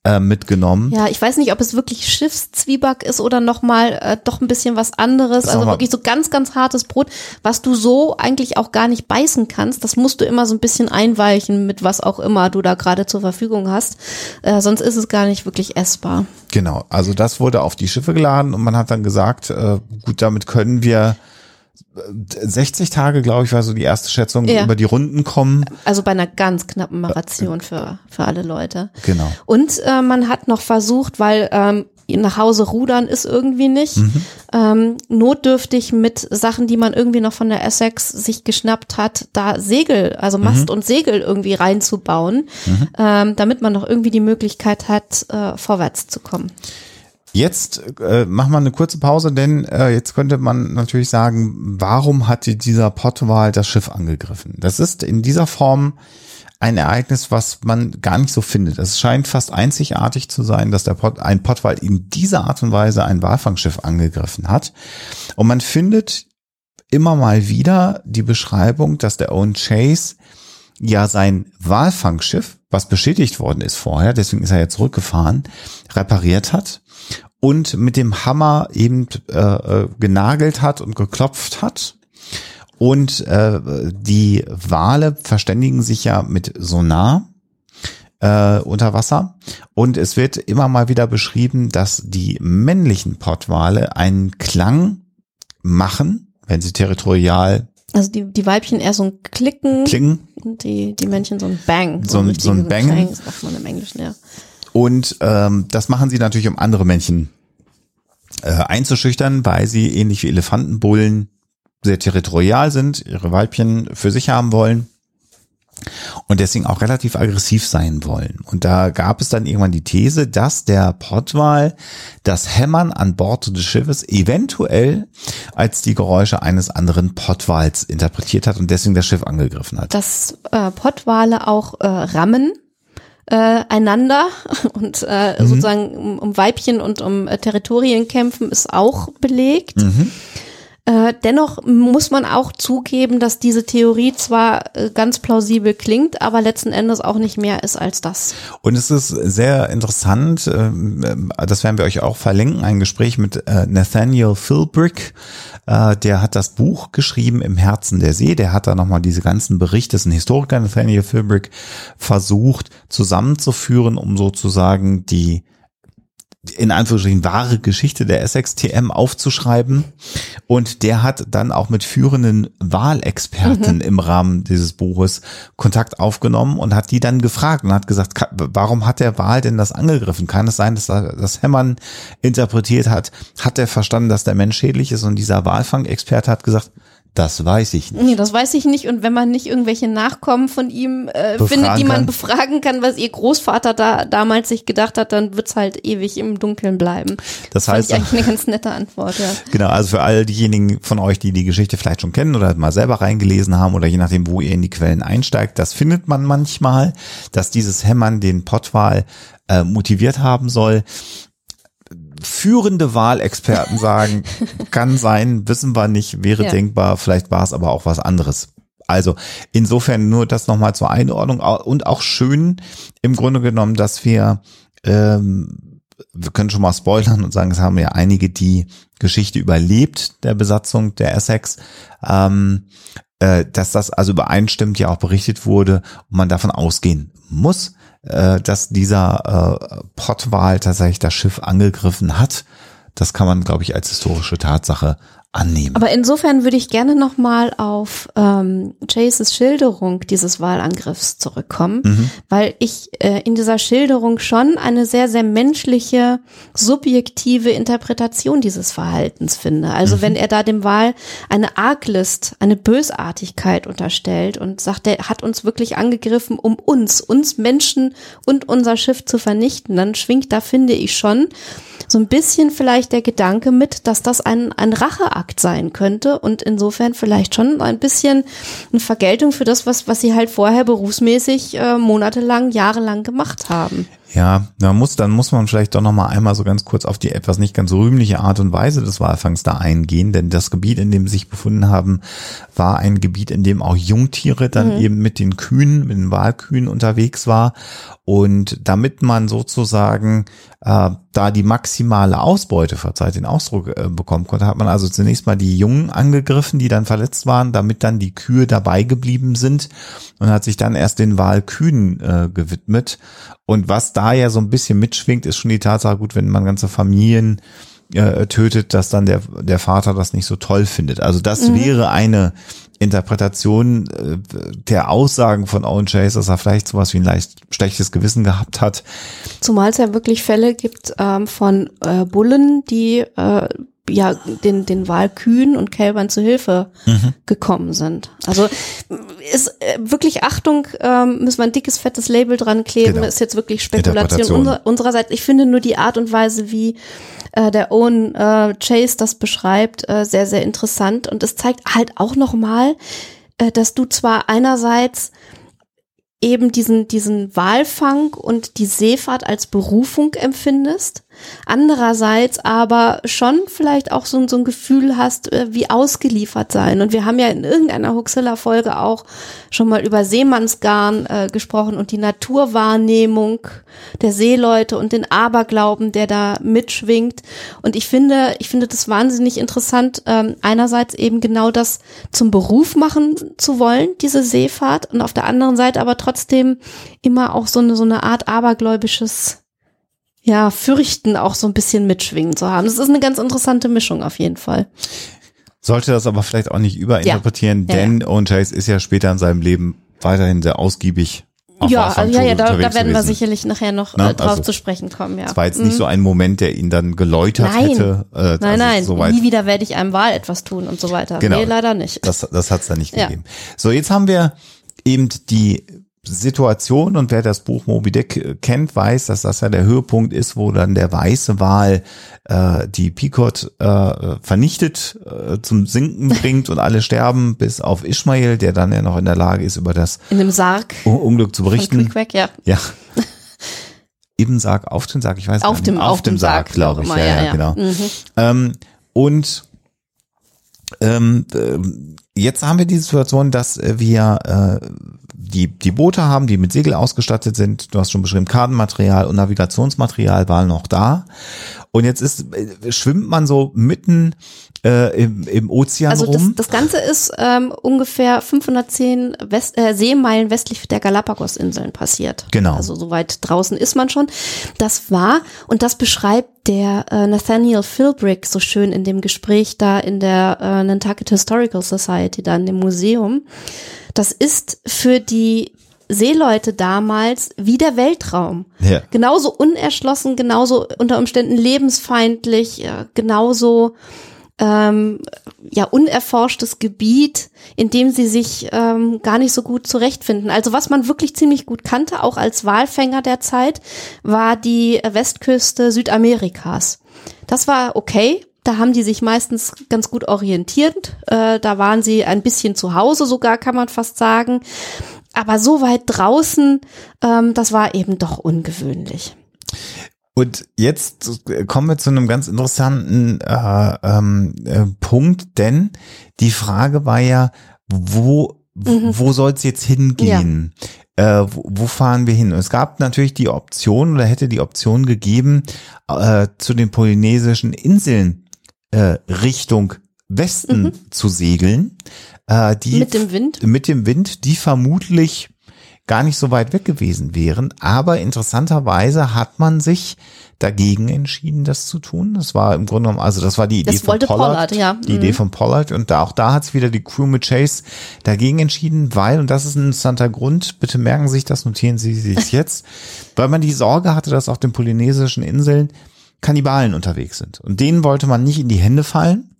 äh, mitgenommen. Ja, ich weiß nicht, ob es wirklich Schiffszwieback ist oder nochmal äh, doch ein bisschen was anderes. ist Also wirklich so ganz, ganz hartes Brot, was du so eigentlich auch gar nicht beißen kannst. Das musst du immer so ein bisschen einweichen mit was auch immer du da gerade zur Verfügung hast. Äh, sonst ist es gar nicht wirklich essbar. Genau, also das wurde auf die Schiffe geladen und man hat dann gesagt, äh, gut, damit können wir 60 Tage, glaube ich, war so die erste Schätzung, Ja. über die Runden kommen. Also bei einer ganz knappen Ration für, für alle Leute. Genau. Und äh, man hat noch versucht, weil ähm, nach Hause rudern ist irgendwie nicht, ähm, notdürftig mit Sachen, die man irgendwie noch von der Essex sich geschnappt hat, da Segel, also Mast und Segel irgendwie reinzubauen, ähm, damit man noch irgendwie die Möglichkeit hat, äh, vorwärts zu kommen. Jetzt äh, machen wir eine kurze Pause, denn äh, jetzt könnte man natürlich sagen, warum hat dieser Pottwal das Schiff angegriffen? Das ist in dieser Form ein Ereignis, was man gar nicht so findet. Es scheint fast einzigartig zu sein, dass der Pott, ein Pottwal in dieser Art und Weise ein Walfangschiff angegriffen hat. Und man findet immer mal wieder die Beschreibung, dass der Owen Chase ja sein Walfangschiff, was beschädigt worden ist vorher, deswegen ist er ja zurückgefahren, repariert hat und mit dem Hammer eben äh, äh, genagelt hat und geklopft hat. Und äh, die Wale verständigen sich ja mit Sonar äh, unter Wasser. Und es wird immer mal wieder beschrieben, dass die männlichen Pottwale einen Klang machen, wenn sie territorial Also die, die Weibchen eher so ein Klicken klingen. und die, die Männchen so ein Bang. So ein- richtig so ein Bang. Clang, sagt man im Englischen, ja. Und ähm, das machen sie natürlich, um andere Männchen äh, einzuschüchtern, weil sie ähnlich wie Elefantenbullen sehr territorial sind, ihre Weibchen für sich haben wollen und deswegen auch relativ aggressiv sein wollen. Und da gab es dann irgendwann die These, dass der Pottwal das Hämmern an Bord des Schiffes eventuell als die Geräusche eines anderen Pottwals interpretiert hat und deswegen das Schiff angegriffen hat. dass äh, Pottwale auch äh, rammen äh, einander und äh, sozusagen um, um Weibchen und um äh, Territorien kämpfen, ist auch belegt. Äh, dennoch muss man auch zugeben, dass diese Theorie zwar äh, ganz plausibel klingt, aber letzten Endes auch nicht mehr ist als das. Und es ist sehr interessant, ähm, das werden wir euch auch verlinken, ein Gespräch mit äh, Nathaniel Philbrick, äh, der hat das Buch geschrieben im Herzen der See, der hat da nochmal diese ganzen Berichte, das ist ein Historiker, Nathaniel Philbrick, versucht zusammenzuführen, um sozusagen die in Anführungsstrichen wahre Geschichte der Essex TM aufzuschreiben. Und der hat dann auch mit führenden Wahlexperten im Rahmen dieses Buches Kontakt aufgenommen und hat die dann gefragt und hat gesagt, warum hat der Wahl denn das angegriffen? Kann es sein, dass das Hämmern interpretiert hat? Hat er verstanden, dass der Mensch schädlich ist? Und dieser Walfang-Experte hat gesagt, das weiß ich nicht. Nee, das weiß ich nicht. Und wenn man nicht irgendwelche Nachkommen von ihm äh, findet, die man kann. befragen kann, was ihr Großvater da damals sich gedacht hat, dann wird's halt ewig im Dunkeln bleiben. Das Fand heißt, ich eigentlich eine ganz nette Antwort, ja. Genau, also für all diejenigen von euch, die die Geschichte vielleicht schon kennen oder mal selber reingelesen haben oder je nachdem, wo ihr in die Quellen einsteigt, das findet man manchmal, dass dieses Hämmern den Pottwal äh, motiviert haben soll. Führende Wahlexperten sagen, kann sein, wissen wir nicht, wäre Ja. denkbar, vielleicht war es aber auch was anderes. Also insofern nur das nochmal zur Einordnung und auch schön im Grunde genommen, dass wir ähm, wir können schon mal spoilern und sagen, es haben ja einige die Geschichte überlebt, der Besatzung der Essex. Ähm, äh, dass das also übereinstimmt ja auch berichtet wurde und man davon ausgehen muss, äh, dass dieser äh, Pottwal tatsächlich das Schiff angegriffen hat. Das kann man, glaube ich, als historische Tatsache annehmen. Aber insofern würde ich gerne nochmal auf ähm, Chases Schilderung dieses Wahlangriffs zurückkommen, mhm. weil ich äh, in dieser Schilderung schon eine sehr, sehr menschliche, subjektive Interpretation dieses Verhaltens finde. Also mhm. wenn er da dem Wahl eine Arglist, eine Bösartigkeit unterstellt und sagt, er hat uns wirklich angegriffen, um uns, uns Menschen und unser Schiff zu vernichten, dann schwingt da, finde ich schon, so ein bisschen vielleicht der Gedanke mit, dass das ein, ein Racheakt sein könnte und insofern vielleicht schon ein bisschen eine Vergeltung für das, was, was sie halt vorher berufsmäßig äh, monatelang, jahrelang gemacht haben. Ja, man muss, dann muss man vielleicht doch noch mal einmal so ganz kurz auf die etwas nicht ganz rühmliche Art und Weise des Walfangs da eingehen, denn das Gebiet, in dem sie sich befunden haben, war ein Gebiet, in dem auch Jungtiere dann mhm. eben mit den Kühen, mit den Walkühen unterwegs war und damit man sozusagen äh, da die maximale Ausbeute, verzeiht den Ausdruck, äh, bekommen konnte, hat man also zunächst mal die Jungen angegriffen, die dann verletzt waren, damit dann die Kühe dabei geblieben sind und hat sich dann erst den Walkühen äh, gewidmet. Und was da ja so ein bisschen mitschwingt, ist schon die Tatsache, gut, wenn man ganze Familien äh, tötet, dass dann der, der Vater das nicht so toll findet. Also das mhm. wäre eine Interpretation äh, der Aussagen von Owen Chase, dass er vielleicht sowas wie ein leicht schlechtes Gewissen gehabt hat. Zumal es ja wirklich Fälle gibt ähm, von äh, Bullen, die äh, ja den den Wahlkühen und Kälbern zu Hilfe mhm. gekommen sind. Also ist äh, wirklich Achtung, ähm, müssen wir ein dickes fettes Label dran kleben. Genau. Ist jetzt wirklich Spekulation unser, unsererseits. Ich finde nur die Art und Weise, wie äh, der Owen äh, Chase das beschreibt, äh, sehr sehr interessant und es zeigt halt auch noch mal, äh, dass du zwar einerseits eben diesen, diesen Walfang und die Seefahrt als Berufung empfindest, andererseits aber schon vielleicht auch so, so ein Gefühl hast, äh, wie ausgeliefert sein. Und wir haben ja in irgendeiner Huxilla-Folge auch schon mal über Seemannsgarn äh, gesprochen und die Naturwahrnehmung der Seeleute und den Aberglauben, der da mitschwingt. Und ich finde, ich finde das wahnsinnig interessant, ähm, einerseits eben genau das zum Beruf machen zu wollen, diese Seefahrt, und auf der anderen Seite aber trotzdem immer auch so eine, so eine Art abergläubisches ja, Fürchten auch so ein bisschen mitschwingen zu haben. Das ist eine ganz interessante Mischung auf jeden Fall. Sollte das aber vielleicht auch nicht überinterpretieren, ja. denn ja, ja. Owen Chase ist ja später in seinem Leben weiterhin sehr ausgiebig ja, also ja, ja, da, da werden gewesen. wir sicherlich nachher noch Na, äh, drauf also, zu sprechen kommen, ja. Es war jetzt mhm. nicht so ein Moment, der ihn dann geläutert nein. hätte. Äh, nein, also nein, so nie wieder werde ich einem Wahl etwas tun und so weiter. Genau. Nee, leider nicht. Das, das hat's da nicht ja. gegeben. So, jetzt haben wir eben die Situation und wer das Buch Moby Dick äh, kennt, weiß, dass das ja der Höhepunkt ist, wo dann der weiße Wal äh, die Picot äh, vernichtet, äh, zum Sinken bringt und alle sterben, bis auf Ishmael, der dann ja noch in der Lage ist, über das in dem Sarg Unglück zu berichten. Quack, ja. ja. Im Sarg, auf dem Sarg, ich weiß auf nicht. Dem, auf, auf dem Sarg, Sarg glaube ich. Immer, ja, ja, ja, genau. Mhm. Ähm, und ähm, äh, jetzt haben wir die Situation, dass wir äh, die, die Boote haben, die mit Segel ausgestattet sind. Du hast schon beschrieben, Kartenmaterial und Navigationsmaterial waren noch da. Und jetzt ist, äh, schwimmt man so mitten äh, im, im Ozean also rum. Das, das Ganze ist ähm, ungefähr 510 West, äh, Seemeilen westlich der Galapagos-Inseln passiert. Genau. Also so weit draußen ist man schon. Das war, und das beschreibt der äh, Nathaniel Philbrick so schön in dem Gespräch da in der äh, Nantucket Historical Society, da in dem Museum. Das ist für die Seeleute damals wie der Weltraum. Ja. Genauso unerschlossen, genauso unter Umständen lebensfeindlich, genauso ähm, ja unerforschtes Gebiet, in dem sie sich ähm, gar nicht so gut zurechtfinden. Also was man wirklich ziemlich gut kannte, auch als Walfänger der Zeit, war die Westküste Südamerikas. Das war okay, da haben die sich meistens ganz gut orientiert. Äh, da waren sie ein bisschen zu Hause sogar, kann man fast sagen. Aber so weit draußen, ähm, das war eben doch ungewöhnlich. Und jetzt kommen wir zu einem ganz interessanten äh, ähm, äh, Punkt, denn die Frage war ja, wo, mhm. wo soll es jetzt hingehen? Ja. Äh, wo, wo, fahren wir hin? Und es gab natürlich die Option oder hätte die Option gegeben, äh, zu den polynesischen Inseln äh, Richtung Westen mhm. zu segeln. äh, die Mit dem Wind? mit dem Wind, die vermutlich gar nicht so weit weg gewesen wären. Aber interessanterweise hat man sich dagegen entschieden, das zu tun. Das war im Grunde genommen, also das war die Idee Das von Pollard, Pollard, ja. die Mhm. Idee von Pollard und da, auch da hat sich wieder die Crew mit Chase dagegen entschieden, weil, und das ist ein interessanter Grund, bitte merken Sie sich das, notieren Sie sich jetzt, weil man die Sorge hatte, dass auf den polynesischen Inseln Kannibalen unterwegs sind. Und denen wollte man nicht in die Hände fallen.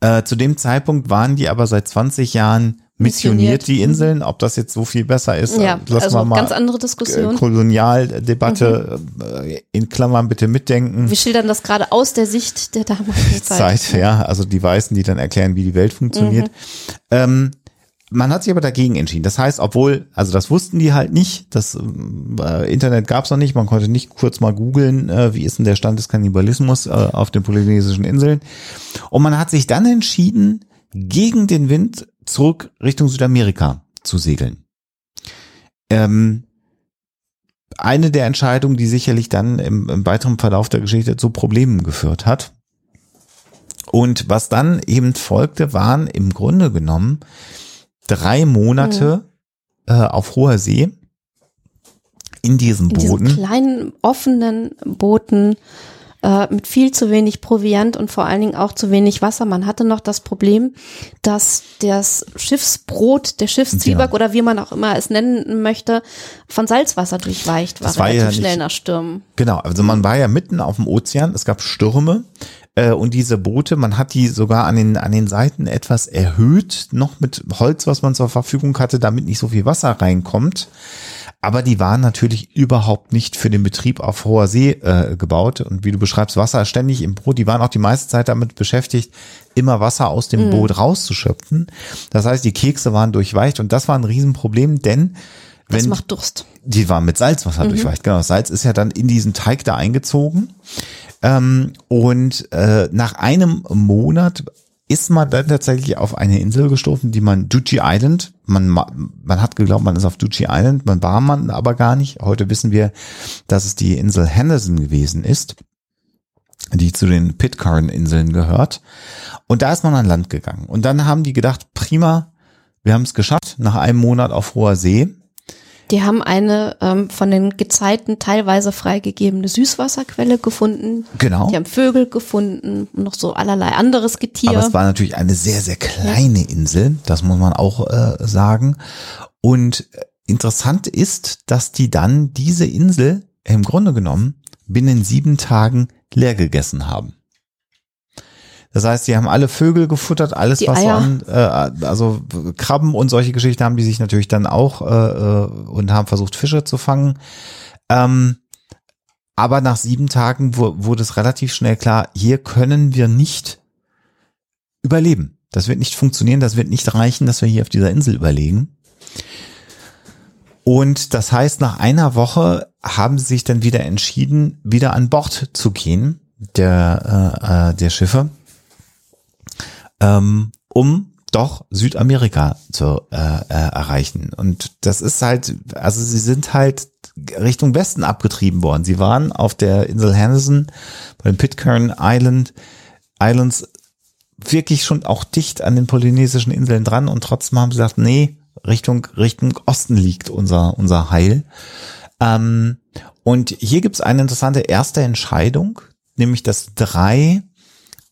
Äh, zu dem Zeitpunkt waren die aber seit 20 Jahren missioniert, die Inseln. Ob das jetzt so viel besser ist, Ja, äh, lassen also wir mal ganz andere äh, Diskussion. Kolonialdebatte äh, in Klammern bitte mitdenken. Wir schildern das gerade aus der Sicht der damaligen Zeit. Zeit, ja, also die Weißen, die dann erklären, wie die Welt funktioniert. Ähm, man hat sich aber dagegen entschieden. Das heißt, obwohl, also das wussten die halt nicht, das äh, Internet gab's noch nicht, man konnte nicht kurz mal googeln, äh, wie ist denn der Stand des Kannibalismus äh, auf den polynesischen Inseln. Und man hat sich dann entschieden, gegen den Wind zurück Richtung Südamerika zu segeln. Ähm, eine der Entscheidungen, die sicherlich dann im, im weiteren Verlauf der Geschichte zu Problemen geführt hat. Und was dann eben folgte, waren im Grunde genommen drei Monate äh, auf hoher See in diesen In diesen Booten. kleinen, offenen Booten äh, mit viel zu wenig Proviant und vor allen Dingen auch zu wenig Wasser. Man hatte noch das Problem, dass das Schiffsbrot, der Schiffszwieback Ja. oder wie man auch immer es nennen möchte, von Salzwasser durchweicht war, Das war ja relativ nicht- schnell nach Stürmen. Genau, also man war ja mitten auf dem Ozean, es gab Stürme äh, und diese Boote, man hat die sogar an den, an den Seiten etwas erhöht, noch mit Holz, was man zur Verfügung hatte, damit nicht so viel Wasser reinkommt. Aber die waren natürlich überhaupt nicht für den Betrieb auf hoher See äh, gebaut. Und wie du beschreibst, Wasser ständig im Boot. Die waren auch die meiste Zeit damit beschäftigt, immer Wasser aus dem Boot rauszuschöpfen. Das heißt, die Kekse waren durchweicht und das war ein Riesenproblem, denn Das wenn macht Durst. die war mit Salzwasser durchweicht. Genau, das Salz ist ja dann in diesen Teig da eingezogen. Ähm, und äh, nach einem Monat ist man dann tatsächlich auf eine Insel gestoßen, die man Duchy Island, man, ma- man hat geglaubt, man ist auf Duchy Island, man war man aber gar nicht. Heute wissen wir, dass es die Insel Henderson gewesen ist, die zu den Pitcairn-Inseln gehört. Und da ist man an Land gegangen. Und dann haben die gedacht, prima, wir haben es geschafft, nach einem Monat auf hoher See. Die haben eine ähm, von den Gezeiten teilweise freigegebene Süßwasserquelle gefunden. Genau. Die haben Vögel gefunden und noch so allerlei anderes Getier. Aber es war natürlich eine sehr, sehr kleine Insel, das muss man auch äh, sagen. Und äh, interessant ist, dass die dann diese Insel im Grunde genommen binnen sieben Tagen leer gegessen haben. Das heißt, die haben alle Vögel gefuttert, alles Die was Eier. an, äh, also Krabben und solche Geschichten haben die sich natürlich dann auch äh, äh, und haben versucht Fische zu fangen. Ähm, aber nach sieben Tagen wu- wurde es relativ schnell klar, hier können wir nicht überleben. Das wird nicht funktionieren, das wird nicht reichen, dass wir hier auf dieser Insel überlegen. Und das heißt, nach einer Woche haben sie sich dann wieder entschieden, wieder an Bord zu gehen, der, äh, äh, der Schiffe, ähm, um doch Südamerika zu äh, äh, erreichen. Und das ist halt, also sie sind halt Richtung Westen abgetrieben worden. Sie waren auf der Insel Henderson, bei den Pitcairn Island, Islands wirklich schon auch dicht an den polynesischen Inseln dran und trotzdem haben sie gesagt, nee, Richtung, Richtung Osten liegt unser, unser Heil. Ähm, und hier gibt's eine interessante erste Entscheidung, nämlich dass drei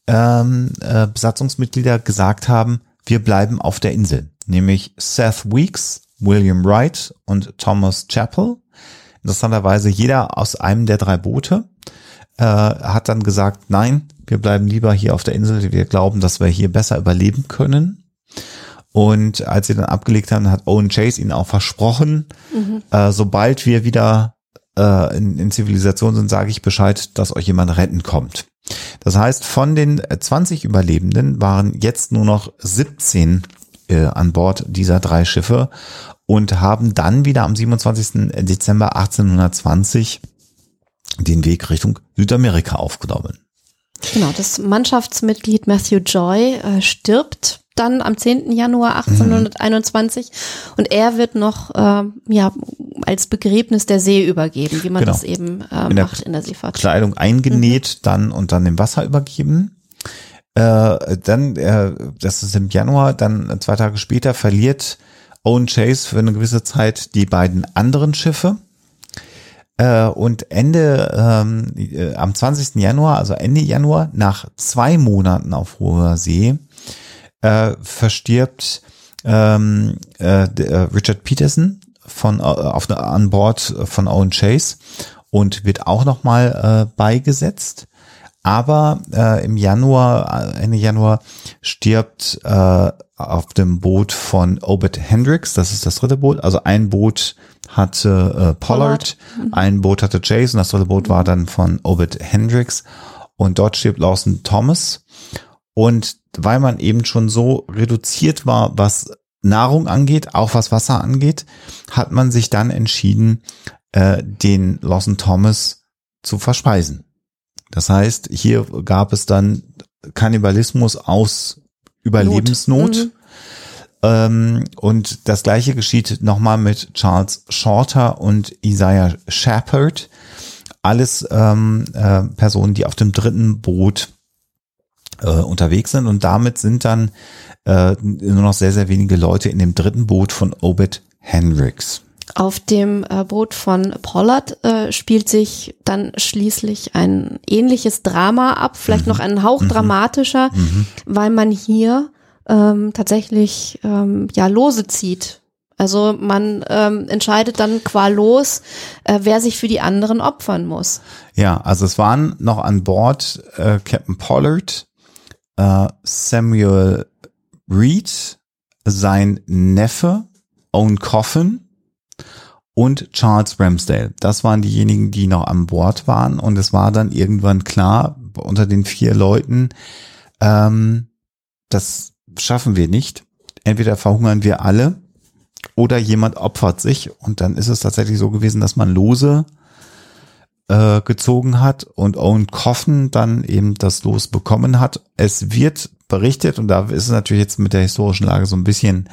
ähm, äh, Besatzungsmitglieder gesagt haben, wir bleiben auf der Insel, nämlich Seth Weeks, William Wright und Thomas Chappell. Interessanterweise jeder aus einem der drei Boote äh, hat dann gesagt, nein, wir bleiben lieber hier auf der Insel, wir glauben, dass wir hier besser überleben können. Und als sie dann abgelegt haben, hat Owen Chase ihnen auch versprochen, äh, sobald wir wieder äh, in, in Zivilisation sind, sage ich Bescheid, dass euch jemand retten kommt. Das heißt, von den äh, 20 Überlebenden waren jetzt nur noch 17 äh, an Bord dieser drei Schiffe und haben dann wieder am 27. Dezember 1820 den Weg Richtung Südamerika aufgenommen. Genau, das Mannschaftsmitglied Matthew Joy äh, stirbt dann am 10. Januar 1821 und er wird noch ähm, ja als Begräbnis der See übergeben, wie man Genau. das eben äh, In macht in der Seefahrt. Kleidung eingenäht, dann und dann im Wasser übergeben. Äh, dann, äh, das ist im Januar, dann zwei Tage später verliert Owen Chase für eine gewisse Zeit die beiden anderen Schiffe. Äh, und Ende, ähm, äh, am 20. Januar, also Ende Januar, nach zwei Monaten auf hoher See, äh, verstirbt ähm, äh, äh Richard Peterson von äh, auf an Bord von Owen Chase und wird auch noch mal äh, beigesetzt. Aber äh, im Januar, Ende Januar stirbt äh, auf dem Boot von Obed Hendricks, das ist das dritte Boot. Also ein Boot hatte äh, Pollard, Pollard. Mhm. ein Boot hatte Chase und das dritte Boot war dann von Obed Hendricks. Und dort stirbt Lawson Thomas. Und weil man eben schon so reduziert war, was Nahrung angeht, auch was Wasser angeht, hat man sich dann entschieden, äh, den Lawson Thomas zu verspeisen. Das heißt, hier gab es dann Kannibalismus aus Überlebensnot. Mhm. Ähm, und das gleiche geschieht nochmal mit Charles Shorter und Isaiah Shepard. Alles ähm, äh, Personen, die auf dem dritten Boot äh, unterwegs sind. Und damit sind dann äh, nur noch sehr, sehr wenige Leute in dem dritten Boot von Obed Hendricks. Auf dem äh, Boot von Pollard äh, spielt sich dann schließlich ein ähnliches Drama ab, vielleicht mhm. noch ein Hauch mhm. dramatischer, mhm. weil man hier ähm, tatsächlich ähm, ja Lose zieht. Also man ähm, entscheidet dann qua los, äh, wer sich für die anderen opfern muss. Ja, also es waren noch an Bord äh, Captain Pollard, äh, Samuel Reed, sein Neffe, Owen Coffin und Charles Ramsdale. Das waren diejenigen, die noch an Bord waren. Und es war dann irgendwann klar, unter den vier Leuten, ähm, das schaffen wir nicht. Entweder verhungern wir alle oder jemand opfert sich. Und dann ist es tatsächlich so gewesen, dass man Lose äh, gezogen hat und Owen Coffin dann eben das Los bekommen hat. Es wird berichtet und da ist es natürlich jetzt mit der historischen Lage so ein bisschen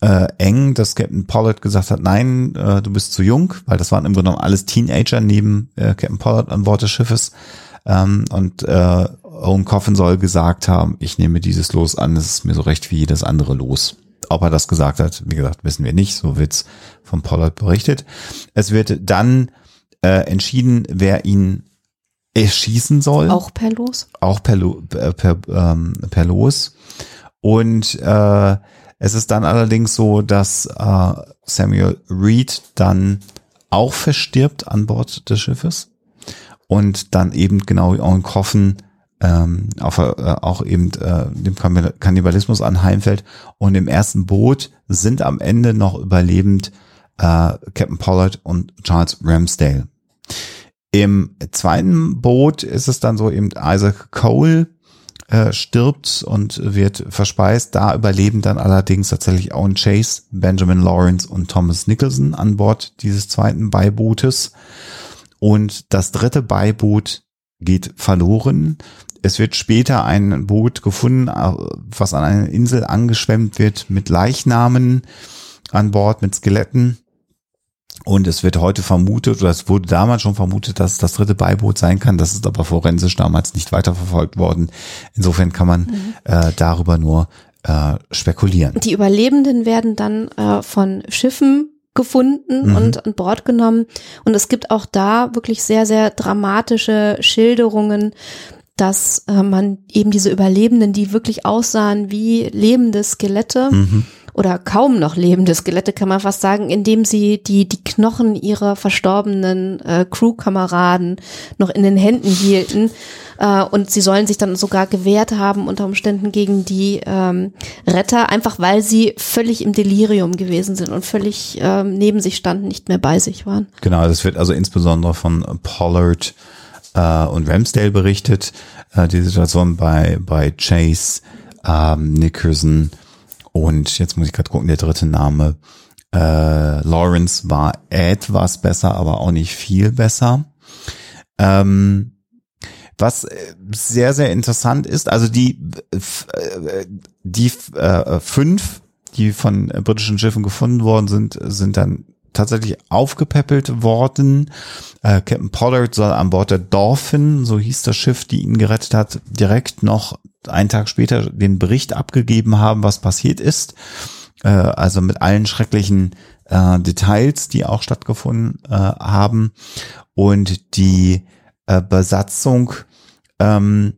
äh, eng, dass Captain Pollard gesagt hat, nein, äh, du bist zu jung, weil das waren im Grunde genommen alles Teenager neben äh, Captain Pollard an Bord des Schiffes. Ähm, und äh, Owen Coffin soll gesagt haben, ich nehme dieses Los an, es ist mir so recht wie jedes andere Los. Ob er das gesagt hat, wie gesagt, wissen wir nicht. So wird's von Pollard berichtet. Es wird dann äh, entschieden, wer ihn erschießen soll. Auch per Los? Auch per, per, per, ähm, per Los. Und äh, es ist dann allerdings so, dass äh, Samuel Reed dann auch verstirbt an Bord des Schiffes und dann eben genau Owen Coffin ähm, auf, äh, auch eben äh, dem Kannibalismus anheimfällt und im ersten Boot sind am Ende noch überlebend äh, Captain Pollard und Charles Ramsdale. Im zweiten Boot ist es dann so eben Isaac Cole, äh, stirbt und wird verspeist. Da überleben dann allerdings tatsächlich Owen Chase, Benjamin Lawrence und Thomas Nicholson an Bord dieses zweiten Beibootes. Und das dritte Beiboot geht verloren. Es wird später ein Boot gefunden, äh, was an einer Insel angeschwemmt wird mit Leichnamen an Bord, mit Skeletten. Und es wird heute vermutet, oder es wurde damals schon vermutet, dass es das dritte Beiboot sein kann. Das ist aber forensisch damals nicht weiterverfolgt worden. Insofern kann man mhm. äh, darüber nur äh, spekulieren. Die Überlebenden werden dann äh, von Schiffen gefunden mhm. und an Bord genommen. Und es gibt auch da wirklich sehr, sehr dramatische Schilderungen, dass äh, man eben diese Überlebenden, die wirklich aussahen wie lebende Skelette, mhm oder kaum noch lebende Skelette, kann man fast sagen, indem sie die, die Knochen ihrer verstorbenen äh, Crewkameraden noch in den Händen hielten. Äh, und sie sollen sich dann sogar gewehrt haben unter Umständen gegen die ähm, Retter, einfach weil sie völlig im Delirium gewesen sind und völlig ähm, neben sich standen, nicht mehr bei sich waren. Genau, das wird also insbesondere von Pollard äh, und Ramsdale berichtet, äh, die Situation bei, bei Chase, ähm, Nickerson, und jetzt muss ich gerade gucken, der dritte Name. Äh, Lawrence war etwas besser, aber auch nicht viel besser. Ähm, was äh, sehr, sehr interessant ist, also die, äh, die äh, fünf, die von britischen Schiffen gefunden worden sind, sind dann tatsächlich aufgepäppelt worden. Äh, Captain Pollard soll an Bord der Dolphin, so hieß das Schiff, die ihn gerettet hat, direkt noch einen Tag später den Bericht abgegeben haben, was passiert ist. Äh, also mit allen schrecklichen äh, Details, die auch stattgefunden äh, haben. Und die äh, Besatzung ähm,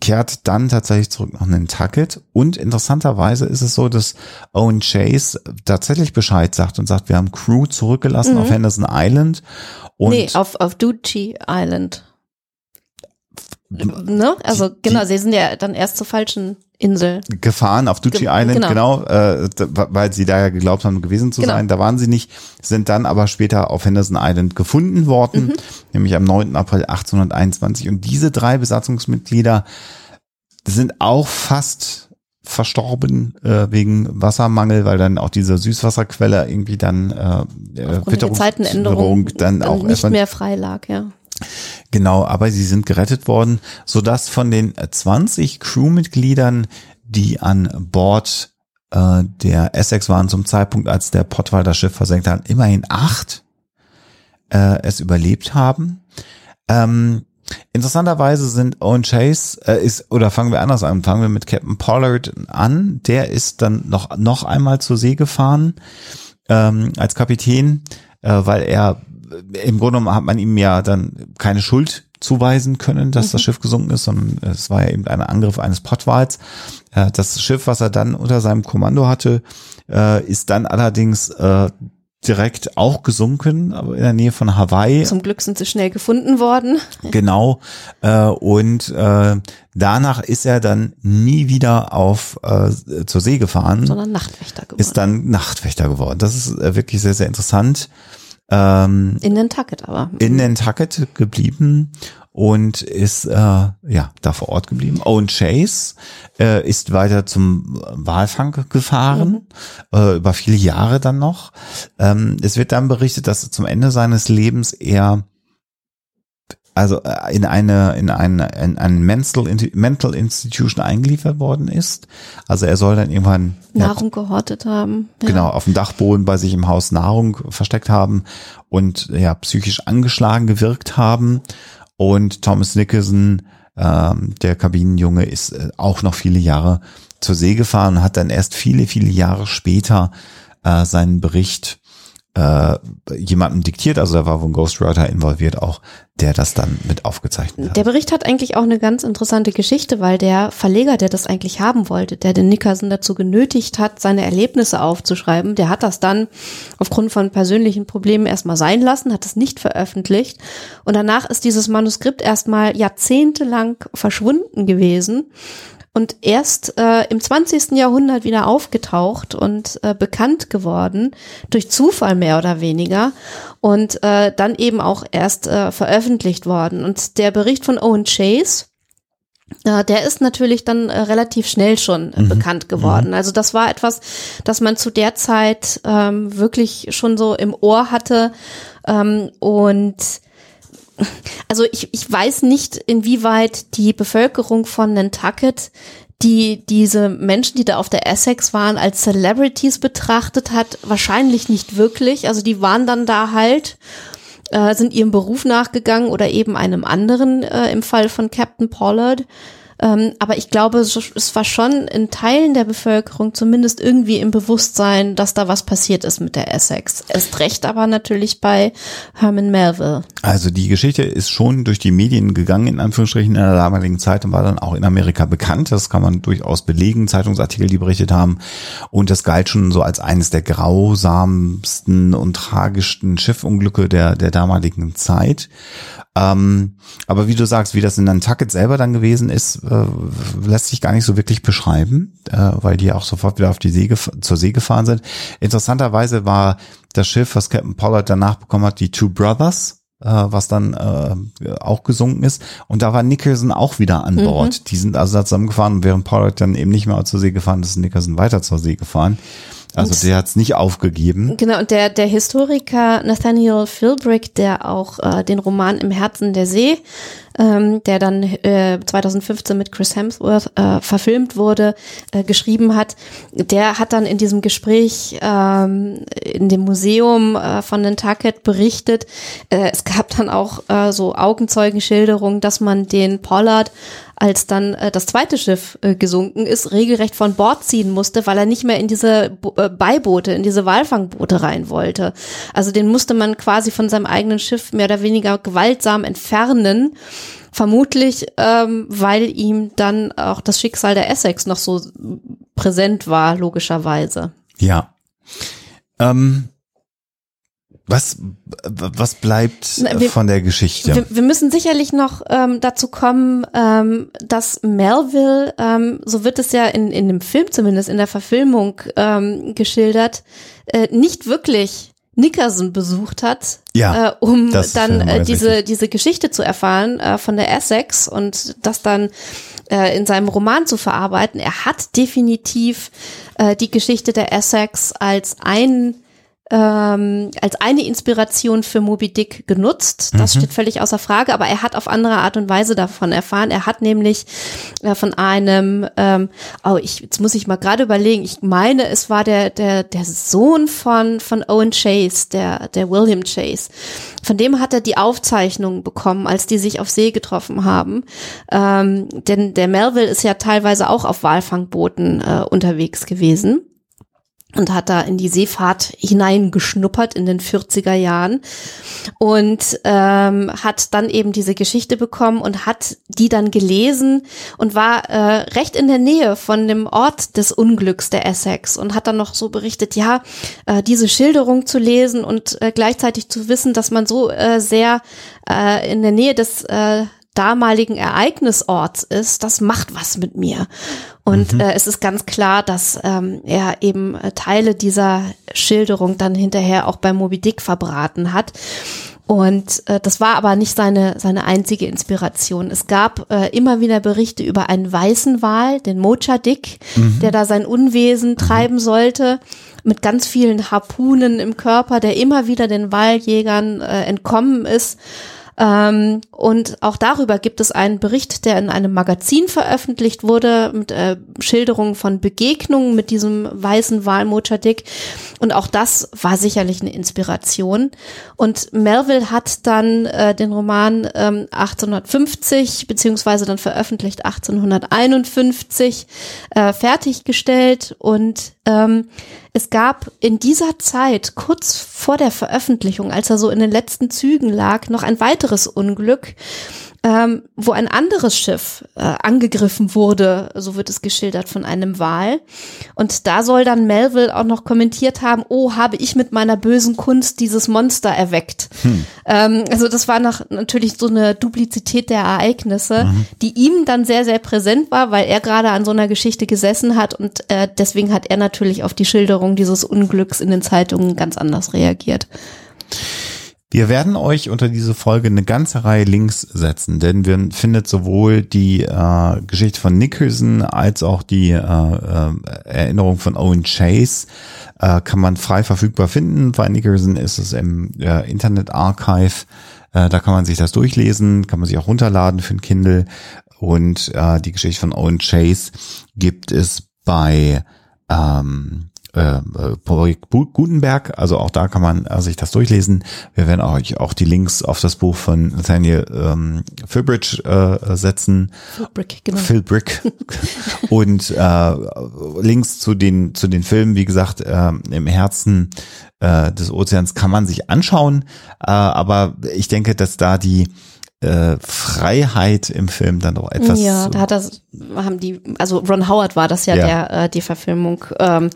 kehrt dann tatsächlich zurück nach Nantucket. Und interessanterweise ist es so, dass Owen Chase tatsächlich Bescheid sagt und sagt, wir haben Crew zurückgelassen Mhm. auf Henderson Island. Und nee, auf, auf Duchy Island. Ne? Also genau, sie sind ja dann erst zur falschen Insel. gefahren auf Duchy Ge- Island, genau. genau, äh, weil sie da ja geglaubt haben, gewesen zu Genau. sein. Da waren sie nicht, sind dann aber später auf Henderson Island gefunden worden, Mhm. nämlich am 9. April 1821. Und diese drei Besatzungsmitglieder sind auch fast verstorben äh, wegen Wassermangel, weil dann auch diese Süßwasserquelle irgendwie dann äh, Zeitenänderung dann auch nicht erstmal mehr frei lag, ja. Genau, aber sie sind gerettet worden, sodass von den äh, 20 Crewmitgliedern, die an Bord äh, der Essex waren zum Zeitpunkt, als der Pottwal das Schiff versenkt hat, immerhin acht äh, es überlebt haben. Ähm, interessanterweise sind Owen Chase äh, ist oder fangen wir anders an, fangen wir mit Captain Pollard an. Der ist dann noch noch einmal zur See gefahren ähm, als Kapitän, äh, weil er im Grunde genommen hat man ihm ja dann keine Schuld zuweisen können, dass das Schiff gesunken ist, sondern es war ja eben ein Angriff eines Pottwals. Äh, das Schiff, was er dann unter seinem Kommando hatte, äh, ist dann allerdings äh, direkt auch gesunken, aber in der Nähe von Hawaii. Zum Glück sind sie schnell gefunden worden. Genau. Und danach ist er dann nie wieder auf zur See gefahren, sondern Nachtwächter geworden. ist dann Nachtwächter geworden. Das ist wirklich sehr, sehr interessant. Ähm, in Nantucket aber. in Nantucket geblieben und ist äh, ja da vor Ort geblieben. Owen Chase äh, ist weiter zum Walfang gefahren, äh, über viele Jahre dann noch. Ähm, es wird dann berichtet, dass zum Ende seines Lebens er also äh, in eine in eine in ein Mental, Mental Institution eingeliefert worden ist. Also er soll dann irgendwann ja, Nahrung gehortet haben. Ja. genau auf dem Dachboden bei sich im Haus Nahrung versteckt haben und ja psychisch angeschlagen gewirkt haben und Thomas Nicholson ähm, der Kabinenjunge ist äh, auch noch viele Jahre zur See gefahren und hat dann erst viele viele Jahre später äh, seinen Bericht äh, jemandem diktiert, also da war wohl ein Ghostwriter involviert auch, der das dann mit aufgezeichnet hat. Der Bericht hat eigentlich auch eine ganz interessante Geschichte, weil der Verleger, der das eigentlich haben wollte, der den Nickerson dazu genötigt hat, seine Erlebnisse aufzuschreiben, der hat das dann aufgrund von persönlichen Problemen erstmal sein lassen, hat es nicht veröffentlicht. Und danach ist dieses Manuskript erstmal jahrzehntelang verschwunden gewesen und erst äh, im 20. Jahrhundert wieder aufgetaucht und äh, bekannt geworden, durch Zufall mehr oder weniger und äh, dann eben auch erst äh, veröffentlicht worden. Und der Bericht von Owen Chase, äh, der ist natürlich dann äh, relativ schnell schon äh, bekannt geworden. Also das war etwas, das man zu der Zeit ähm, wirklich schon so im Ohr hatte ähm, und also ich, ich weiß nicht, inwieweit die Bevölkerung von Nantucket die diese Menschen, die da auf der Essex waren, als Celebrities betrachtet hat, wahrscheinlich nicht wirklich. Also die waren dann da halt, äh, sind ihrem Beruf nachgegangen oder eben einem anderen äh, im Fall von Captain Pollard. Ähm, aber ich glaube, es war schon in Teilen der Bevölkerung zumindest irgendwie im Bewusstsein, dass da was passiert ist mit der Essex. Erst recht aber natürlich bei Herman Melville. Also die Geschichte ist schon durch die Medien gegangen, in Anführungsstrichen in der damaligen Zeit und war dann auch in Amerika bekannt. Das kann man durchaus belegen, Zeitungsartikel, die berichtet haben. Und das galt schon so als eines der grausamsten und tragischsten Schiffunglücke der, der damaligen Zeit. Ähm, aber wie du sagst, wie das in Nantucket selber dann gewesen ist, äh, lässt sich gar nicht so wirklich beschreiben, äh, weil die auch sofort wieder auf die See zur See gefahren sind. Interessanterweise war das Schiff, was Captain Pollard danach bekommen hat, die Two Brothers, äh, was dann äh, auch gesunken ist. Und da war Nicholson auch wieder an Bord. Die sind also da zusammengefahren und während Pollard dann eben nicht mehr zur See gefahren ist, ist Nicholson weiter zur See gefahren. Also Und- der hat's nicht aufgegeben. Genau, und der, der Historiker Nathaniel Philbrick, der auch äh, den Roman Im Herzen der See ähm, der dann äh, 2015 mit Chris Hemsworth äh, verfilmt wurde, äh, geschrieben hat. Der hat dann in diesem Gespräch ähm, in dem Museum äh, von Nantucket berichtet. Äh, es gab dann auch äh, so Augenzeugenschilderungen, dass man den Pollard als dann äh, das zweite Schiff äh, gesunken ist, regelrecht von Bord ziehen musste, weil er nicht mehr in diese Bo äh, Beiboote, in diese Walfangboote rein wollte. Also den musste man quasi von seinem eigenen Schiff mehr oder weniger gewaltsam entfernen. Vermutlich, ähm, weil ihm dann auch das Schicksal der Essex noch so präsent war, logischerweise. Ja. Ähm, was, was bleibt Na, wir- von der Geschichte? Wir, wir müssen sicherlich noch ähm, dazu kommen, ähm, dass Melville, ähm, so wird es ja in, in dem Film zumindest, in der Verfilmung ähm, geschildert, äh, nicht wirklich Nickerson besucht hat, Ja, äh, um dann äh, diese, diese Geschichte zu erfahren äh, von der Essex und das dann äh, in seinem Roman zu verarbeiten. Er hat definitiv äh, die Geschichte der Essex als ein ähm, als eine Inspiration für Moby Dick genutzt. Das steht völlig außer Frage, aber er hat auf andere Art und Weise davon erfahren. Er hat nämlich äh, von einem, ähm, oh, ich, jetzt muss ich mal gerade überlegen, ich meine, es war der, der, der Sohn von, von Owen Chase, der, der William Chase. Von dem hat er die Aufzeichnungen bekommen, als die sich auf See getroffen haben. Ähm, denn der Melville ist ja teilweise auch auf Walfangbooten äh, unterwegs gewesen und hat da in die Seefahrt hineingeschnuppert in den 40er Jahren und ähm, hat dann eben diese Geschichte bekommen und hat die dann gelesen und war äh, recht in der Nähe von dem Ort des Unglücks der Essex und hat dann noch so berichtet, ja, äh, diese Schilderung zu lesen und äh, gleichzeitig zu wissen, dass man so äh, sehr äh, in der Nähe des äh, damaligen Ereignisorts ist, das macht was mit mir. Und äh, es ist ganz klar, dass ähm, er eben äh, Teile dieser Schilderung dann hinterher auch bei Moby Dick verbraten hat. Und äh, das war aber nicht seine, seine einzige Inspiration. Es gab äh, immer wieder Berichte über einen weißen Wal, den Mocha Dick, der da sein Unwesen treiben sollte, mit ganz vielen Harpunen im Körper, der immer wieder den Waljägern äh, entkommen ist. Ähm, und auch darüber gibt es einen Bericht, der in einem Magazin veröffentlicht wurde, mit äh, Schilderungen von Begegnungen mit diesem weißen Wal Mochadik. Und auch das war sicherlich eine Inspiration. Und Melville hat dann äh, den Roman ähm, 1850 beziehungsweise dann veröffentlicht 1851 äh, fertiggestellt und ähm, es gab in dieser Zeit, kurz vor der Veröffentlichung, als er so in den letzten Zügen lag, noch ein weiteres Unglück, ähm, wo ein anderes Schiff äh, angegriffen wurde, so wird es geschildert von einem Wal. Und da soll dann Melville auch noch kommentiert haben, oh, habe ich mit meiner bösen Kunst dieses Monster erweckt. Ähm, also das war nach, natürlich so eine Duplizität der Ereignisse, die ihm dann sehr, sehr präsent war, weil er gerade an so einer Geschichte gesessen hat und äh, deswegen hat er natürlich auf die Schilderung dieses Unglücks in den Zeitungen ganz anders reagiert. Wir werden euch unter diese Folge eine ganze Reihe Links setzen, denn wir findet sowohl die äh, Geschichte von Nicholson als auch die äh, äh, Erinnerung von Owen Chase äh, kann man frei verfügbar finden. Bei Nicholson ist es im äh, Internet Archive. Äh, da kann man sich das durchlesen, kann man sich auch runterladen für ein Kindle. Und äh, die Geschichte von Owen Chase gibt es bei ähm, äh, Projekt Bu- Gutenberg, also auch da kann man äh, sich das durchlesen. Wir werden euch auch die Links auf das Buch von Nathaniel ähm, Philbridge äh, setzen. Brick, genau. Phil Brick und äh, Links zu den zu den Filmen, wie gesagt, äh, im Herzen äh, des Ozeans kann man sich anschauen, äh, aber ich denke, dass da die äh, Freiheit im Film dann doch etwas Ja, da hat das, haben die, also Ron Howard war das ja, Ja. der äh, die Verfilmung ähm,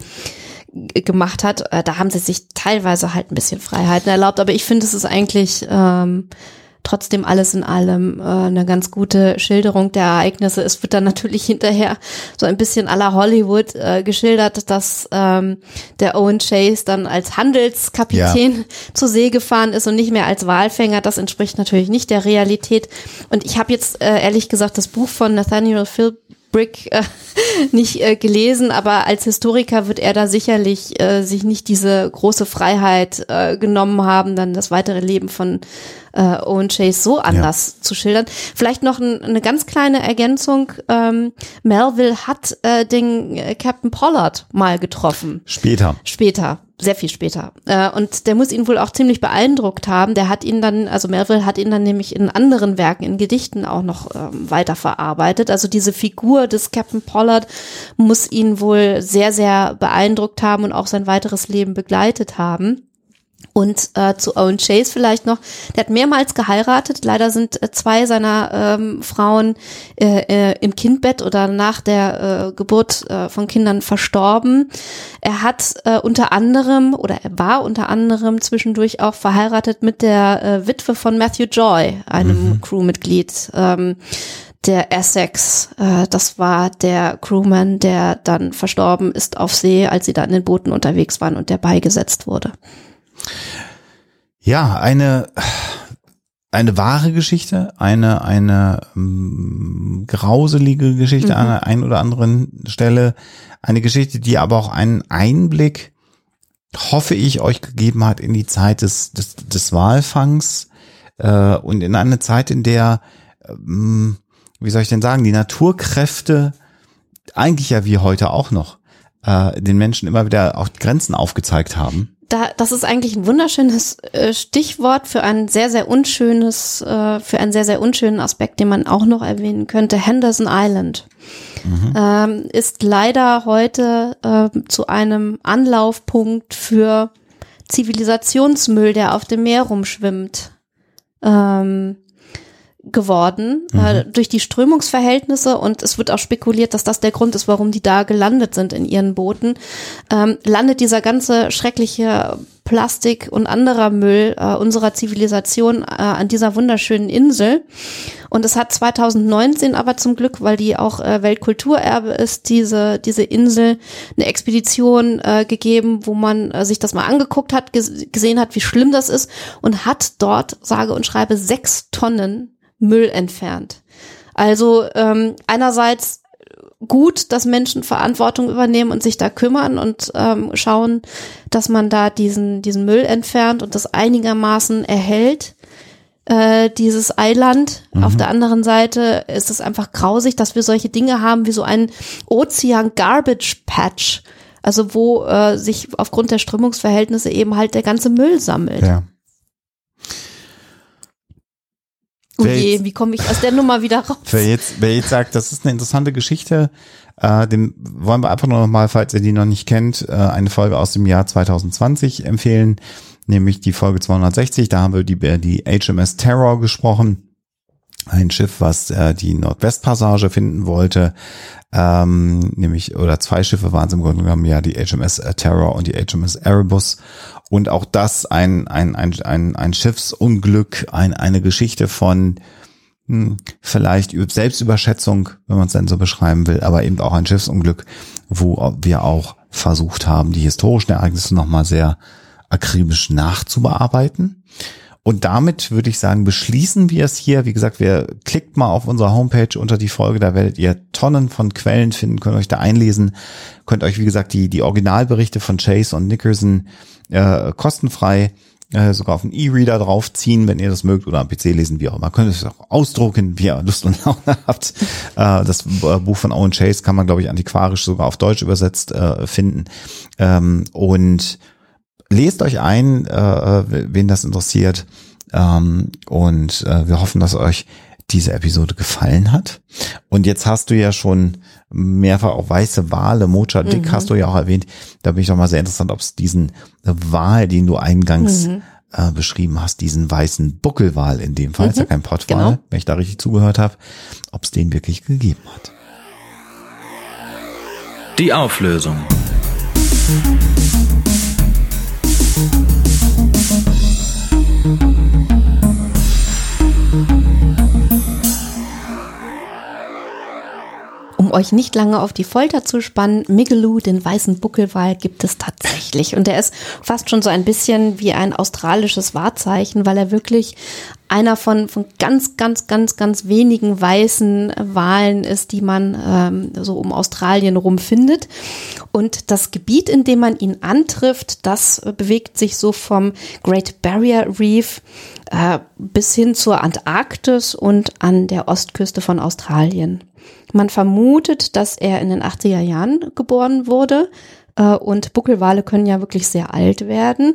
gemacht hat. Äh, da haben sie sich teilweise halt ein bisschen Freiheiten erlaubt, aber ich finde, es ist eigentlich ähm, trotzdem alles in allem äh, eine ganz gute Schilderung der Ereignisse. Es wird dann natürlich hinterher so ein bisschen la Hollywood äh, geschildert, dass ähm, der Owen Chase dann als Handelskapitän zur See gefahren ist und nicht mehr als Walfänger. Das entspricht natürlich nicht der Realität. Und ich habe jetzt äh, ehrlich gesagt das Buch von Nathaniel Phil Brick äh, nicht äh, gelesen, aber als Historiker wird er da sicherlich äh, sich nicht diese große Freiheit äh, genommen haben, dann das weitere Leben von äh, Owen Chase so anders ja. zu schildern. Vielleicht noch ein, eine ganz kleine Ergänzung. Ähm, Melville hat äh, den äh, Captain Pollard mal getroffen. Später. Später sehr viel später. Äh, und der muss ihn wohl auch ziemlich beeindruckt haben. Der hat ihn dann, also Melville hat ihn dann nämlich in anderen Werken, in Gedichten auch noch ähm, weiterverarbeitet. Also diese Figur des Captain Pollard muss ihn wohl sehr, sehr beeindruckt haben und auch sein weiteres Leben begleitet haben. Und äh, zu Owen Chase vielleicht noch, der hat mehrmals geheiratet. Leider sind äh, zwei seiner ähm, Frauen äh, äh, im Kindbett oder nach der äh, Geburt äh, von Kindern verstorben. Er hat äh, unter anderem oder er war unter anderem zwischendurch auch verheiratet mit der äh, Witwe von Matthew Joy, einem mhm. Crewmitglied. Ähm, der Essex, äh, das war der Crewman, der dann verstorben ist auf See, als sie da in den Booten unterwegs waren und der beigesetzt wurde. Ja, eine, eine wahre Geschichte, eine, eine ähm, grauselige Geschichte mhm. an der einen oder anderen Stelle, eine Geschichte, die aber auch einen Einblick, hoffe ich, euch gegeben hat in die Zeit des, des, des Walfangs äh, und in eine Zeit, in der, ähm, wie soll ich denn sagen, die Naturkräfte eigentlich ja wie heute auch noch äh, den Menschen immer wieder auch Grenzen aufgezeigt haben da, das ist eigentlich ein wunderschönes äh, Stichwort für ein sehr, sehr unschönes, äh, für einen sehr, sehr unschönen Aspekt, den man auch noch erwähnen könnte. Henderson Island mhm. ähm, ist leider heute äh, zu einem Anlaufpunkt für Zivilisationsmüll, der auf dem Meer rumschwimmt. Ähm, geworden mhm. äh, durch die Strömungsverhältnisse und es wird auch spekuliert, dass das der Grund ist, warum die da gelandet sind in ihren Booten. Ähm, landet dieser ganze schreckliche Plastik und anderer Müll äh, unserer Zivilisation äh, an dieser wunderschönen Insel. Und es hat 2019 aber zum Glück, weil die auch äh, Weltkulturerbe ist, diese, diese Insel eine Expedition äh, gegeben, wo man äh, sich das mal angeguckt hat, gesehen hat, wie schlimm das ist und hat dort, sage und schreibe, sechs Tonnen Müll entfernt. Also ähm, einerseits gut, dass Menschen Verantwortung übernehmen und sich da kümmern und ähm, schauen, dass man da diesen, diesen Müll entfernt und das einigermaßen erhält, äh, dieses Eiland. Mhm. Auf der anderen Seite ist es einfach grausig, dass wir solche Dinge haben wie so ein Ozean Garbage Patch. Also wo äh, sich aufgrund der Strömungsverhältnisse eben halt der ganze Müll sammelt. Ja. Oh je, wie komme ich aus der Nummer wieder raus? Wer jetzt, wer jetzt sagt, das ist eine interessante Geschichte, äh, dem wollen wir einfach nur noch mal, falls ihr die noch nicht kennt, äh, eine Folge aus dem Jahr 2020 empfehlen, nämlich die Folge 260. Da haben wir die, die HMS Terror gesprochen. Ein Schiff, was äh, die Nordwestpassage finden wollte, ähm, nämlich, oder zwei Schiffe waren es im Grunde genommen, ja, die HMS Terror und die HMS Erebus. Und auch das ein, ein, ein, ein, ein Schiffsunglück, ein, eine Geschichte von hm, vielleicht Selbstüberschätzung, wenn man es denn so beschreiben will, aber eben auch ein Schiffsunglück, wo wir auch versucht haben, die historischen Ereignisse nochmal sehr akribisch nachzubearbeiten. Und damit würde ich sagen, beschließen wir es hier. Wie gesagt, wir klickt mal auf unserer Homepage unter die Folge, da werdet ihr Tonnen von Quellen finden, könnt euch da einlesen, könnt euch, wie gesagt, die, die Originalberichte von Chase und Nickerson äh, kostenfrei äh, sogar auf den E-Reader draufziehen, wenn ihr das mögt, oder am PC lesen, wie auch immer. Könnt es auch ausdrucken, wie ihr Lust und Laune habt. Äh, das äh, Buch von Owen Chase kann man, glaube ich, antiquarisch sogar auf Deutsch übersetzt äh, finden. Ähm, und lest euch ein, äh, wen das interessiert. Ähm, und äh, wir hoffen, dass euch diese Episode gefallen hat. Und jetzt hast du ja schon mehrfach auch weiße Wale, Mocha Dick mhm. hast du ja auch erwähnt. Da bin ich doch mal sehr interessant, ob es diesen Wal, den du eingangs mhm. äh, beschrieben hast, diesen weißen Buckelwal in dem Fall, mhm. ist ja kein Pottwal, genau. wenn ich da richtig zugehört habe, ob es den wirklich gegeben hat. Die Auflösung. Thank you. Euch nicht lange auf die Folter zu spannen, Migaloo, den weißen Buckelwal, gibt es tatsächlich. Und der ist fast schon so ein bisschen wie ein australisches Wahrzeichen, weil er wirklich einer von, von ganz, ganz, ganz, ganz wenigen weißen Walen ist, die man ähm, so um Australien rum findet. Und das Gebiet, in dem man ihn antrifft, das bewegt sich so vom Great Barrier Reef äh, bis hin zur Antarktis und an der Ostküste von Australien. Man vermutet, dass er in den 80er Jahren geboren wurde. Äh, und Buckelwale können ja wirklich sehr alt werden.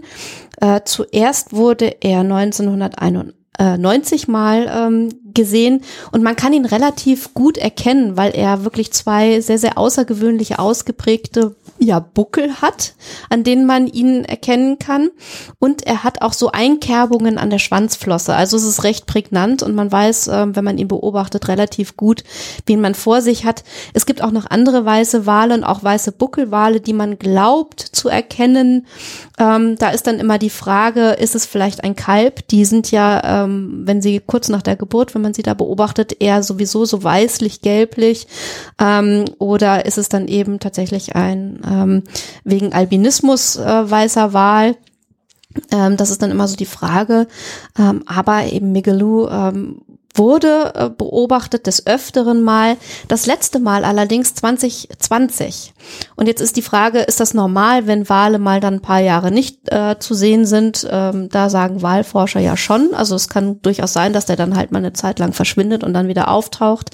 Äh, zuerst wurde er 1991 90 Mal ähm, gesehen und man kann ihn relativ gut erkennen, weil er wirklich zwei sehr, sehr außergewöhnliche, ausgeprägte ja, Buckel hat, an denen man ihn erkennen kann. Und er hat auch so Einkerbungen an der Schwanzflosse. Also es ist recht prägnant und man weiß, äh, wenn man ihn beobachtet, relativ gut, wen man vor sich hat. Es gibt auch noch andere weiße Wale und auch weiße Buckelwale, die man glaubt zu erkennen. Ähm, da ist dann immer die Frage, ist es vielleicht ein Kalb? Die sind ja, ähm, wenn sie kurz nach der Geburt, wenn man sie da beobachtet, eher sowieso so weißlich-gelblich. Ähm, oder ist es dann eben tatsächlich ein ähm, wegen Albinismus äh, weißer Wal. Ähm, das ist dann immer so die Frage. Ähm, aber eben Migaloo ähm, wurde äh, beobachtet des Öfteren mal, das letzte Mal allerdings 2020. Und jetzt ist die Frage, ist das normal, wenn Wale mal dann ein paar Jahre nicht äh, zu sehen sind? Ähm, da sagen Walforscher ja schon. Also es kann durchaus sein, dass der dann halt mal eine Zeit lang verschwindet und dann wieder auftaucht.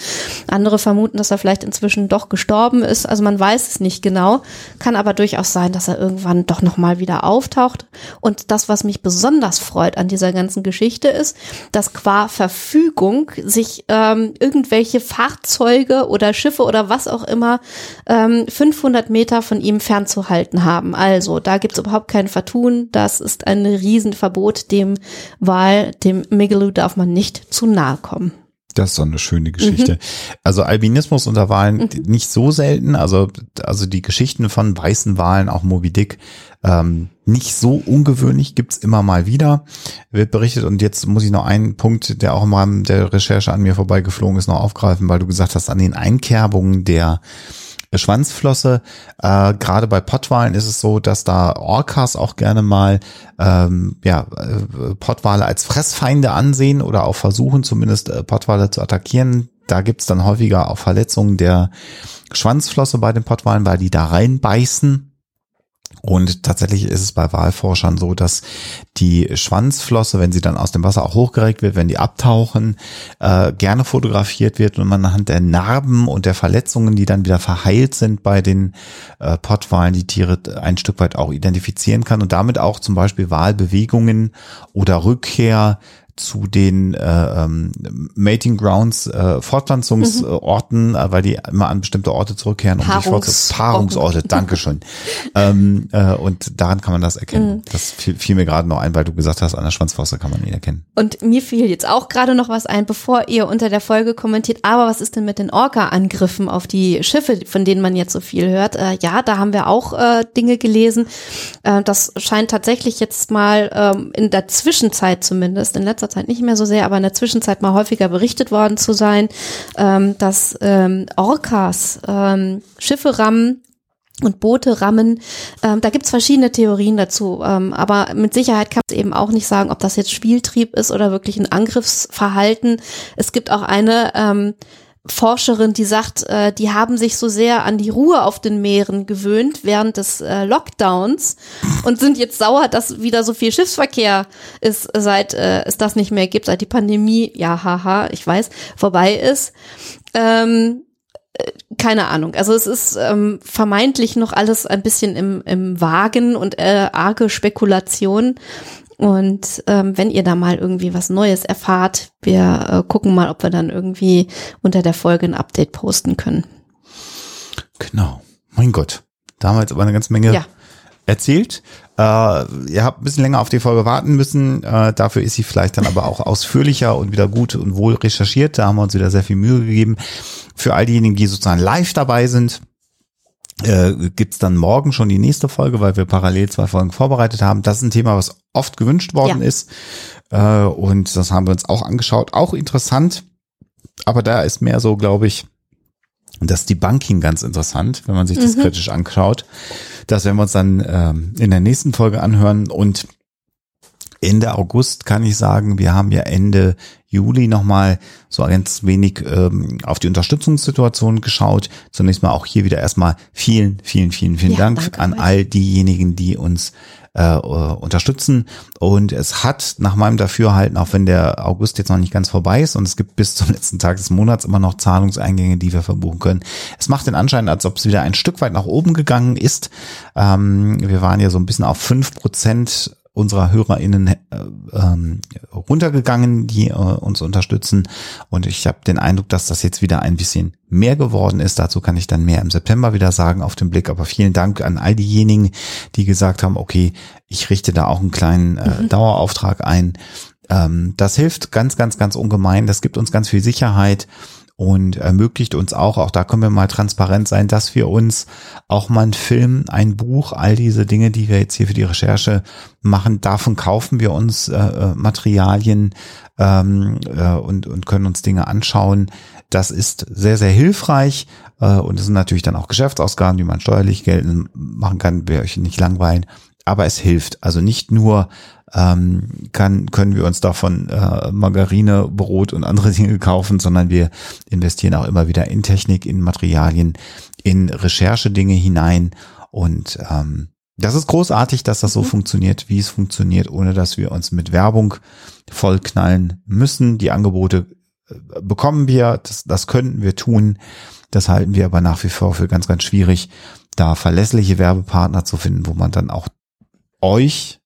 Andere vermuten, dass er vielleicht inzwischen doch gestorben ist. Also man weiß es nicht genau. Kann aber durchaus sein, dass er irgendwann doch nochmal wieder auftaucht. Und das, was mich besonders freut an dieser ganzen Geschichte ist, dass qua Verfügung Regierung sich ähm, irgendwelche Fahrzeuge oder Schiffe oder was auch immer ähm, 500 Meter von ihm fernzuhalten haben. Also da gibt's überhaupt kein Vertun. Das ist ein Riesenverbot. Dem Wahl, dem Migaloo darf man nicht zu nahe kommen. Das ist so eine schöne Geschichte. Mhm. Also Albinismus unter Wahlen mhm. nicht so selten. Also, also die Geschichten von weißen Wahlen, auch Moby Dick, ähm, nicht so ungewöhnlich, gibt's immer mal wieder, wird berichtet. Und jetzt muss ich noch einen Punkt, der auch im Rahmen der Recherche an mir vorbeigeflogen ist, noch aufgreifen, weil du gesagt hast, an den Einkerbungen der Schwanzflosse. Äh, Gerade bei Pottwalen ist es so, dass da Orcas auch gerne mal ähm, ja, äh, Pottwale als Fressfeinde ansehen oder auch versuchen zumindest äh, Pottwale zu attackieren. Da gibt's dann häufiger auch Verletzungen der Schwanzflosse bei den Pottwalen, weil die da reinbeißen und tatsächlich ist es bei Walforschern so, dass die Schwanzflosse, wenn sie dann aus dem Wasser auch hochgeregt wird, wenn die abtauchen, äh, gerne fotografiert wird und man anhand der Narben und der Verletzungen, die dann wieder verheilt sind bei den äh, Pottwalen, die Tiere ein Stück weit auch identifizieren kann und damit auch zum Beispiel Wahlbewegungen oder Rückkehr zu den äh, ähm, Mating Grounds, äh, Fortpflanzungsorten, mhm. äh, weil die immer an bestimmte Orte zurückkehren, um Paarungs sich fortzu Paarungsorte, Dankeschön. ähm, äh, und daran kann man das erkennen. Mhm. Das fiel, fiel mir gerade noch ein, weil du gesagt hast, an der Schwanzflosse kann man ihn erkennen. Und mir fiel jetzt auch gerade noch was ein, bevor ihr unter der Folge kommentiert, aber was ist denn mit den Orca-Angriffen auf die Schiffe, von denen man jetzt so viel hört? Äh, ja, da haben wir auch äh, Dinge gelesen. Äh, das scheint tatsächlich jetzt mal ähm, in der Zwischenzeit zumindest, in letzter letzter Zeit nicht mehr so sehr, aber in der Zwischenzeit mal häufiger berichtet worden zu sein, ähm, dass ähm, Orcas ähm, Schiffe rammen und Boote rammen. Ähm, da gibt's verschiedene Theorien dazu, ähm, aber mit Sicherheit kann man eben auch nicht sagen, ob das jetzt Spieltrieb ist oder wirklich ein Angriffsverhalten. Es gibt auch eine ähm, Forscherin, die sagt, äh, die haben sich so sehr an die Ruhe auf den Meeren gewöhnt während des äh, Lockdowns und sind jetzt sauer, dass wieder so viel Schiffsverkehr ist, seit äh, es das nicht mehr gibt, seit die Pandemie, ja, haha, ich weiß, vorbei ist. Ähm, äh, keine Ahnung. Also es ist ähm, vermeintlich noch alles ein bisschen im, im Wagen und äh, arge Spekulation. Und ähm, wenn ihr da mal irgendwie was Neues erfahrt, wir äh, gucken mal, ob wir dann irgendwie unter der Folge ein Update posten können. Genau. Mein Gott. Da haben wir jetzt aber eine ganze Menge ja. erzählt. Äh, ihr habt ein bisschen länger auf die Folge warten müssen. Äh, dafür ist sie vielleicht dann aber auch ausführlicher und wieder gut und wohl recherchiert. Da haben wir uns wieder sehr viel Mühe gegeben. Für all diejenigen, die sozusagen live dabei sind, äh, gibt dann morgen schon die nächste Folge, weil wir parallel zwei Folgen vorbereitet haben. Das ist ein Thema, was oft gewünscht worden ja. ist. Äh, und das haben wir uns auch angeschaut. Auch interessant, aber da ist mehr so, glaube ich, Und das Debunking ganz interessant, wenn man sich das kritisch anschaut. Das werden wir uns dann ähm, in der nächsten Folge anhören. Und Ende August kann ich sagen, wir haben ja Ende Juli nochmal so ganz wenig ähm, auf die Unterstützungssituation geschaut. Zunächst mal auch hier wieder erstmal vielen, vielen, vielen, vielen Ja, Dank an euch. all diejenigen, die uns äh, äh, unterstützen. Und es hat nach meinem Dafürhalten, auch wenn der August jetzt noch nicht ganz vorbei ist und es gibt bis zum letzten Tag des Monats immer noch Zahlungseingänge, die wir verbuchen können. Es macht den Anschein, als ob es wieder ein Stück weit nach oben gegangen ist. Ähm, wir waren ja so ein bisschen auf fünf Prozent unserer HörerInnen äh, ähm, runtergegangen, die äh, uns unterstützen. Und ich habe den Eindruck, dass das jetzt wieder ein bisschen mehr geworden ist. Dazu kann ich dann mehr im September wieder sagen auf den Blick. Aber vielen Dank an all diejenigen, die gesagt haben, okay, ich richte da auch einen kleinen äh, Dauerauftrag ein. Ähm, das hilft ganz, ganz, ganz ungemein. Das gibt uns ganz viel Sicherheit und ermöglicht uns auch, auch da können wir mal transparent sein, dass wir uns auch mal einen Film, ein Buch, all diese Dinge, die wir jetzt hier für die Recherche machen, davon kaufen wir uns äh, äh, Materialien ähm, äh, und, und können uns Dinge anschauen. Das ist sehr, sehr hilfreich äh, und es sind natürlich dann auch Geschäftsausgaben, die man steuerlich geltend machen kann, wir euch nicht langweilen. Aber es hilft. Also nicht nur ähm, kann, können wir uns davon äh, Margarine, Brot und andere Dinge kaufen, sondern wir investieren auch immer wieder in Technik, in Materialien, in Recherchedinge hinein. Und ähm, das ist großartig, dass das so funktioniert, wie es funktioniert, ohne dass wir uns mit Werbung vollknallen müssen. Die Angebote äh, bekommen wir, das, das könnten wir tun. Das halten wir aber nach wie vor für ganz, ganz schwierig, da verlässliche Werbepartner zu finden, wo man dann auch euch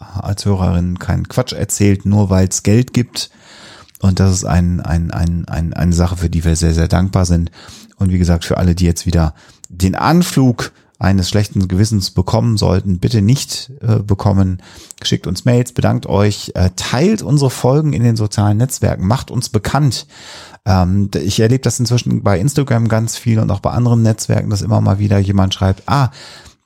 als Hörerin keinen Quatsch erzählt, nur weil es Geld gibt. Und das ist ein, ein, ein, ein, eine Sache, für die wir sehr, sehr dankbar sind. Und wie gesagt, für alle, die jetzt wieder den Anflug eines schlechten Gewissens bekommen sollten, bitte nicht äh, bekommen. Schickt uns Mails, bedankt euch, äh, teilt unsere Folgen in den sozialen Netzwerken, macht uns bekannt. Ähm, ich erlebe das inzwischen bei Instagram ganz viel und auch bei anderen Netzwerken, dass immer mal wieder jemand schreibt, ah,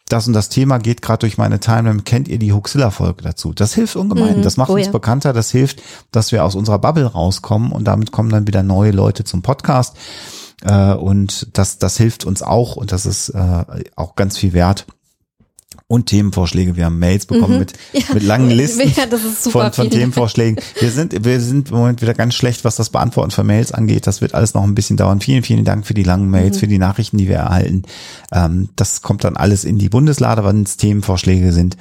das und das Thema geht gerade durch meine Timeline, kennt ihr die Huxilla-Folge dazu? Das hilft ungemein, Mhm. das macht Oh uns ja. bekannter, das hilft, dass wir aus unserer Bubble rauskommen und damit kommen dann wieder neue Leute zum Podcast äh, und das, das hilft uns auch und das ist äh, auch ganz viel wert. Und Themenvorschläge. Wir haben Mails bekommen mit, Mhm. Ja. mit langen Listen Ja, von, von. Themenvorschlägen. Wir sind, wir sind im Moment wieder ganz schlecht, was das Beantworten von Mails angeht. Das wird alles noch ein bisschen dauern. Vielen, vielen Dank für die langen Mails, für die Nachrichten, die wir erhalten. Ähm, das kommt dann alles in die Bundeslade, wenn es Themenvorschläge sind.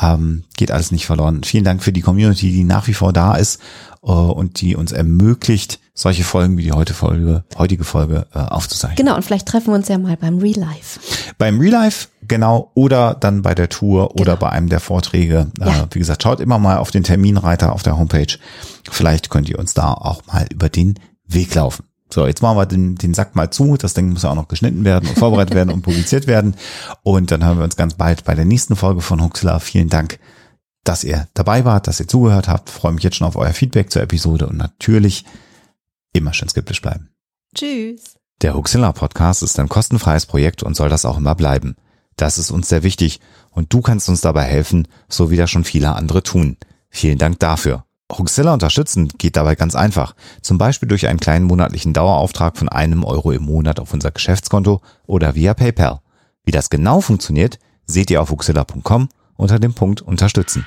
Ähm, geht alles nicht verloren. Vielen Dank für die Community, die nach wie vor da ist äh, und die uns ermöglicht, solche Folgen wie die heute Folge, heutige Folge äh, aufzuzeichnen. Genau, und vielleicht treffen wir uns ja mal beim Real Life. Beim Real Life, genau, oder dann bei der Tour oder Genau. bei einem der Vorträge. Ja. Äh, wie gesagt, schaut immer mal auf den Terminreiter auf der Homepage. Vielleicht könnt ihr uns da auch mal über den Weg laufen. So, jetzt machen wir den, den Sack mal zu. Das Ding muss ja auch noch geschnitten werden und vorbereitet werden und publiziert werden. Und dann hören wir uns ganz bald bei der nächsten Folge von Huxler. Vielen Dank, dass ihr dabei wart, dass ihr zugehört habt. Freue mich jetzt schon auf euer Feedback zur Episode und natürlich immer schön skeptisch bleiben. Tschüss. Der Huxilla Podcast ist ein kostenfreies Projekt und soll das auch immer bleiben. Das ist uns sehr wichtig und du kannst uns dabei helfen, so wie das schon viele andere tun. Vielen Dank dafür. Huxilla unterstützen geht dabei ganz einfach. Zum Beispiel durch einen kleinen monatlichen Dauerauftrag von einem Euro im Monat auf unser Geschäftskonto oder via PayPal. Wie das genau funktioniert, seht ihr auf huxilla.com unter dem Punkt Unterstützen.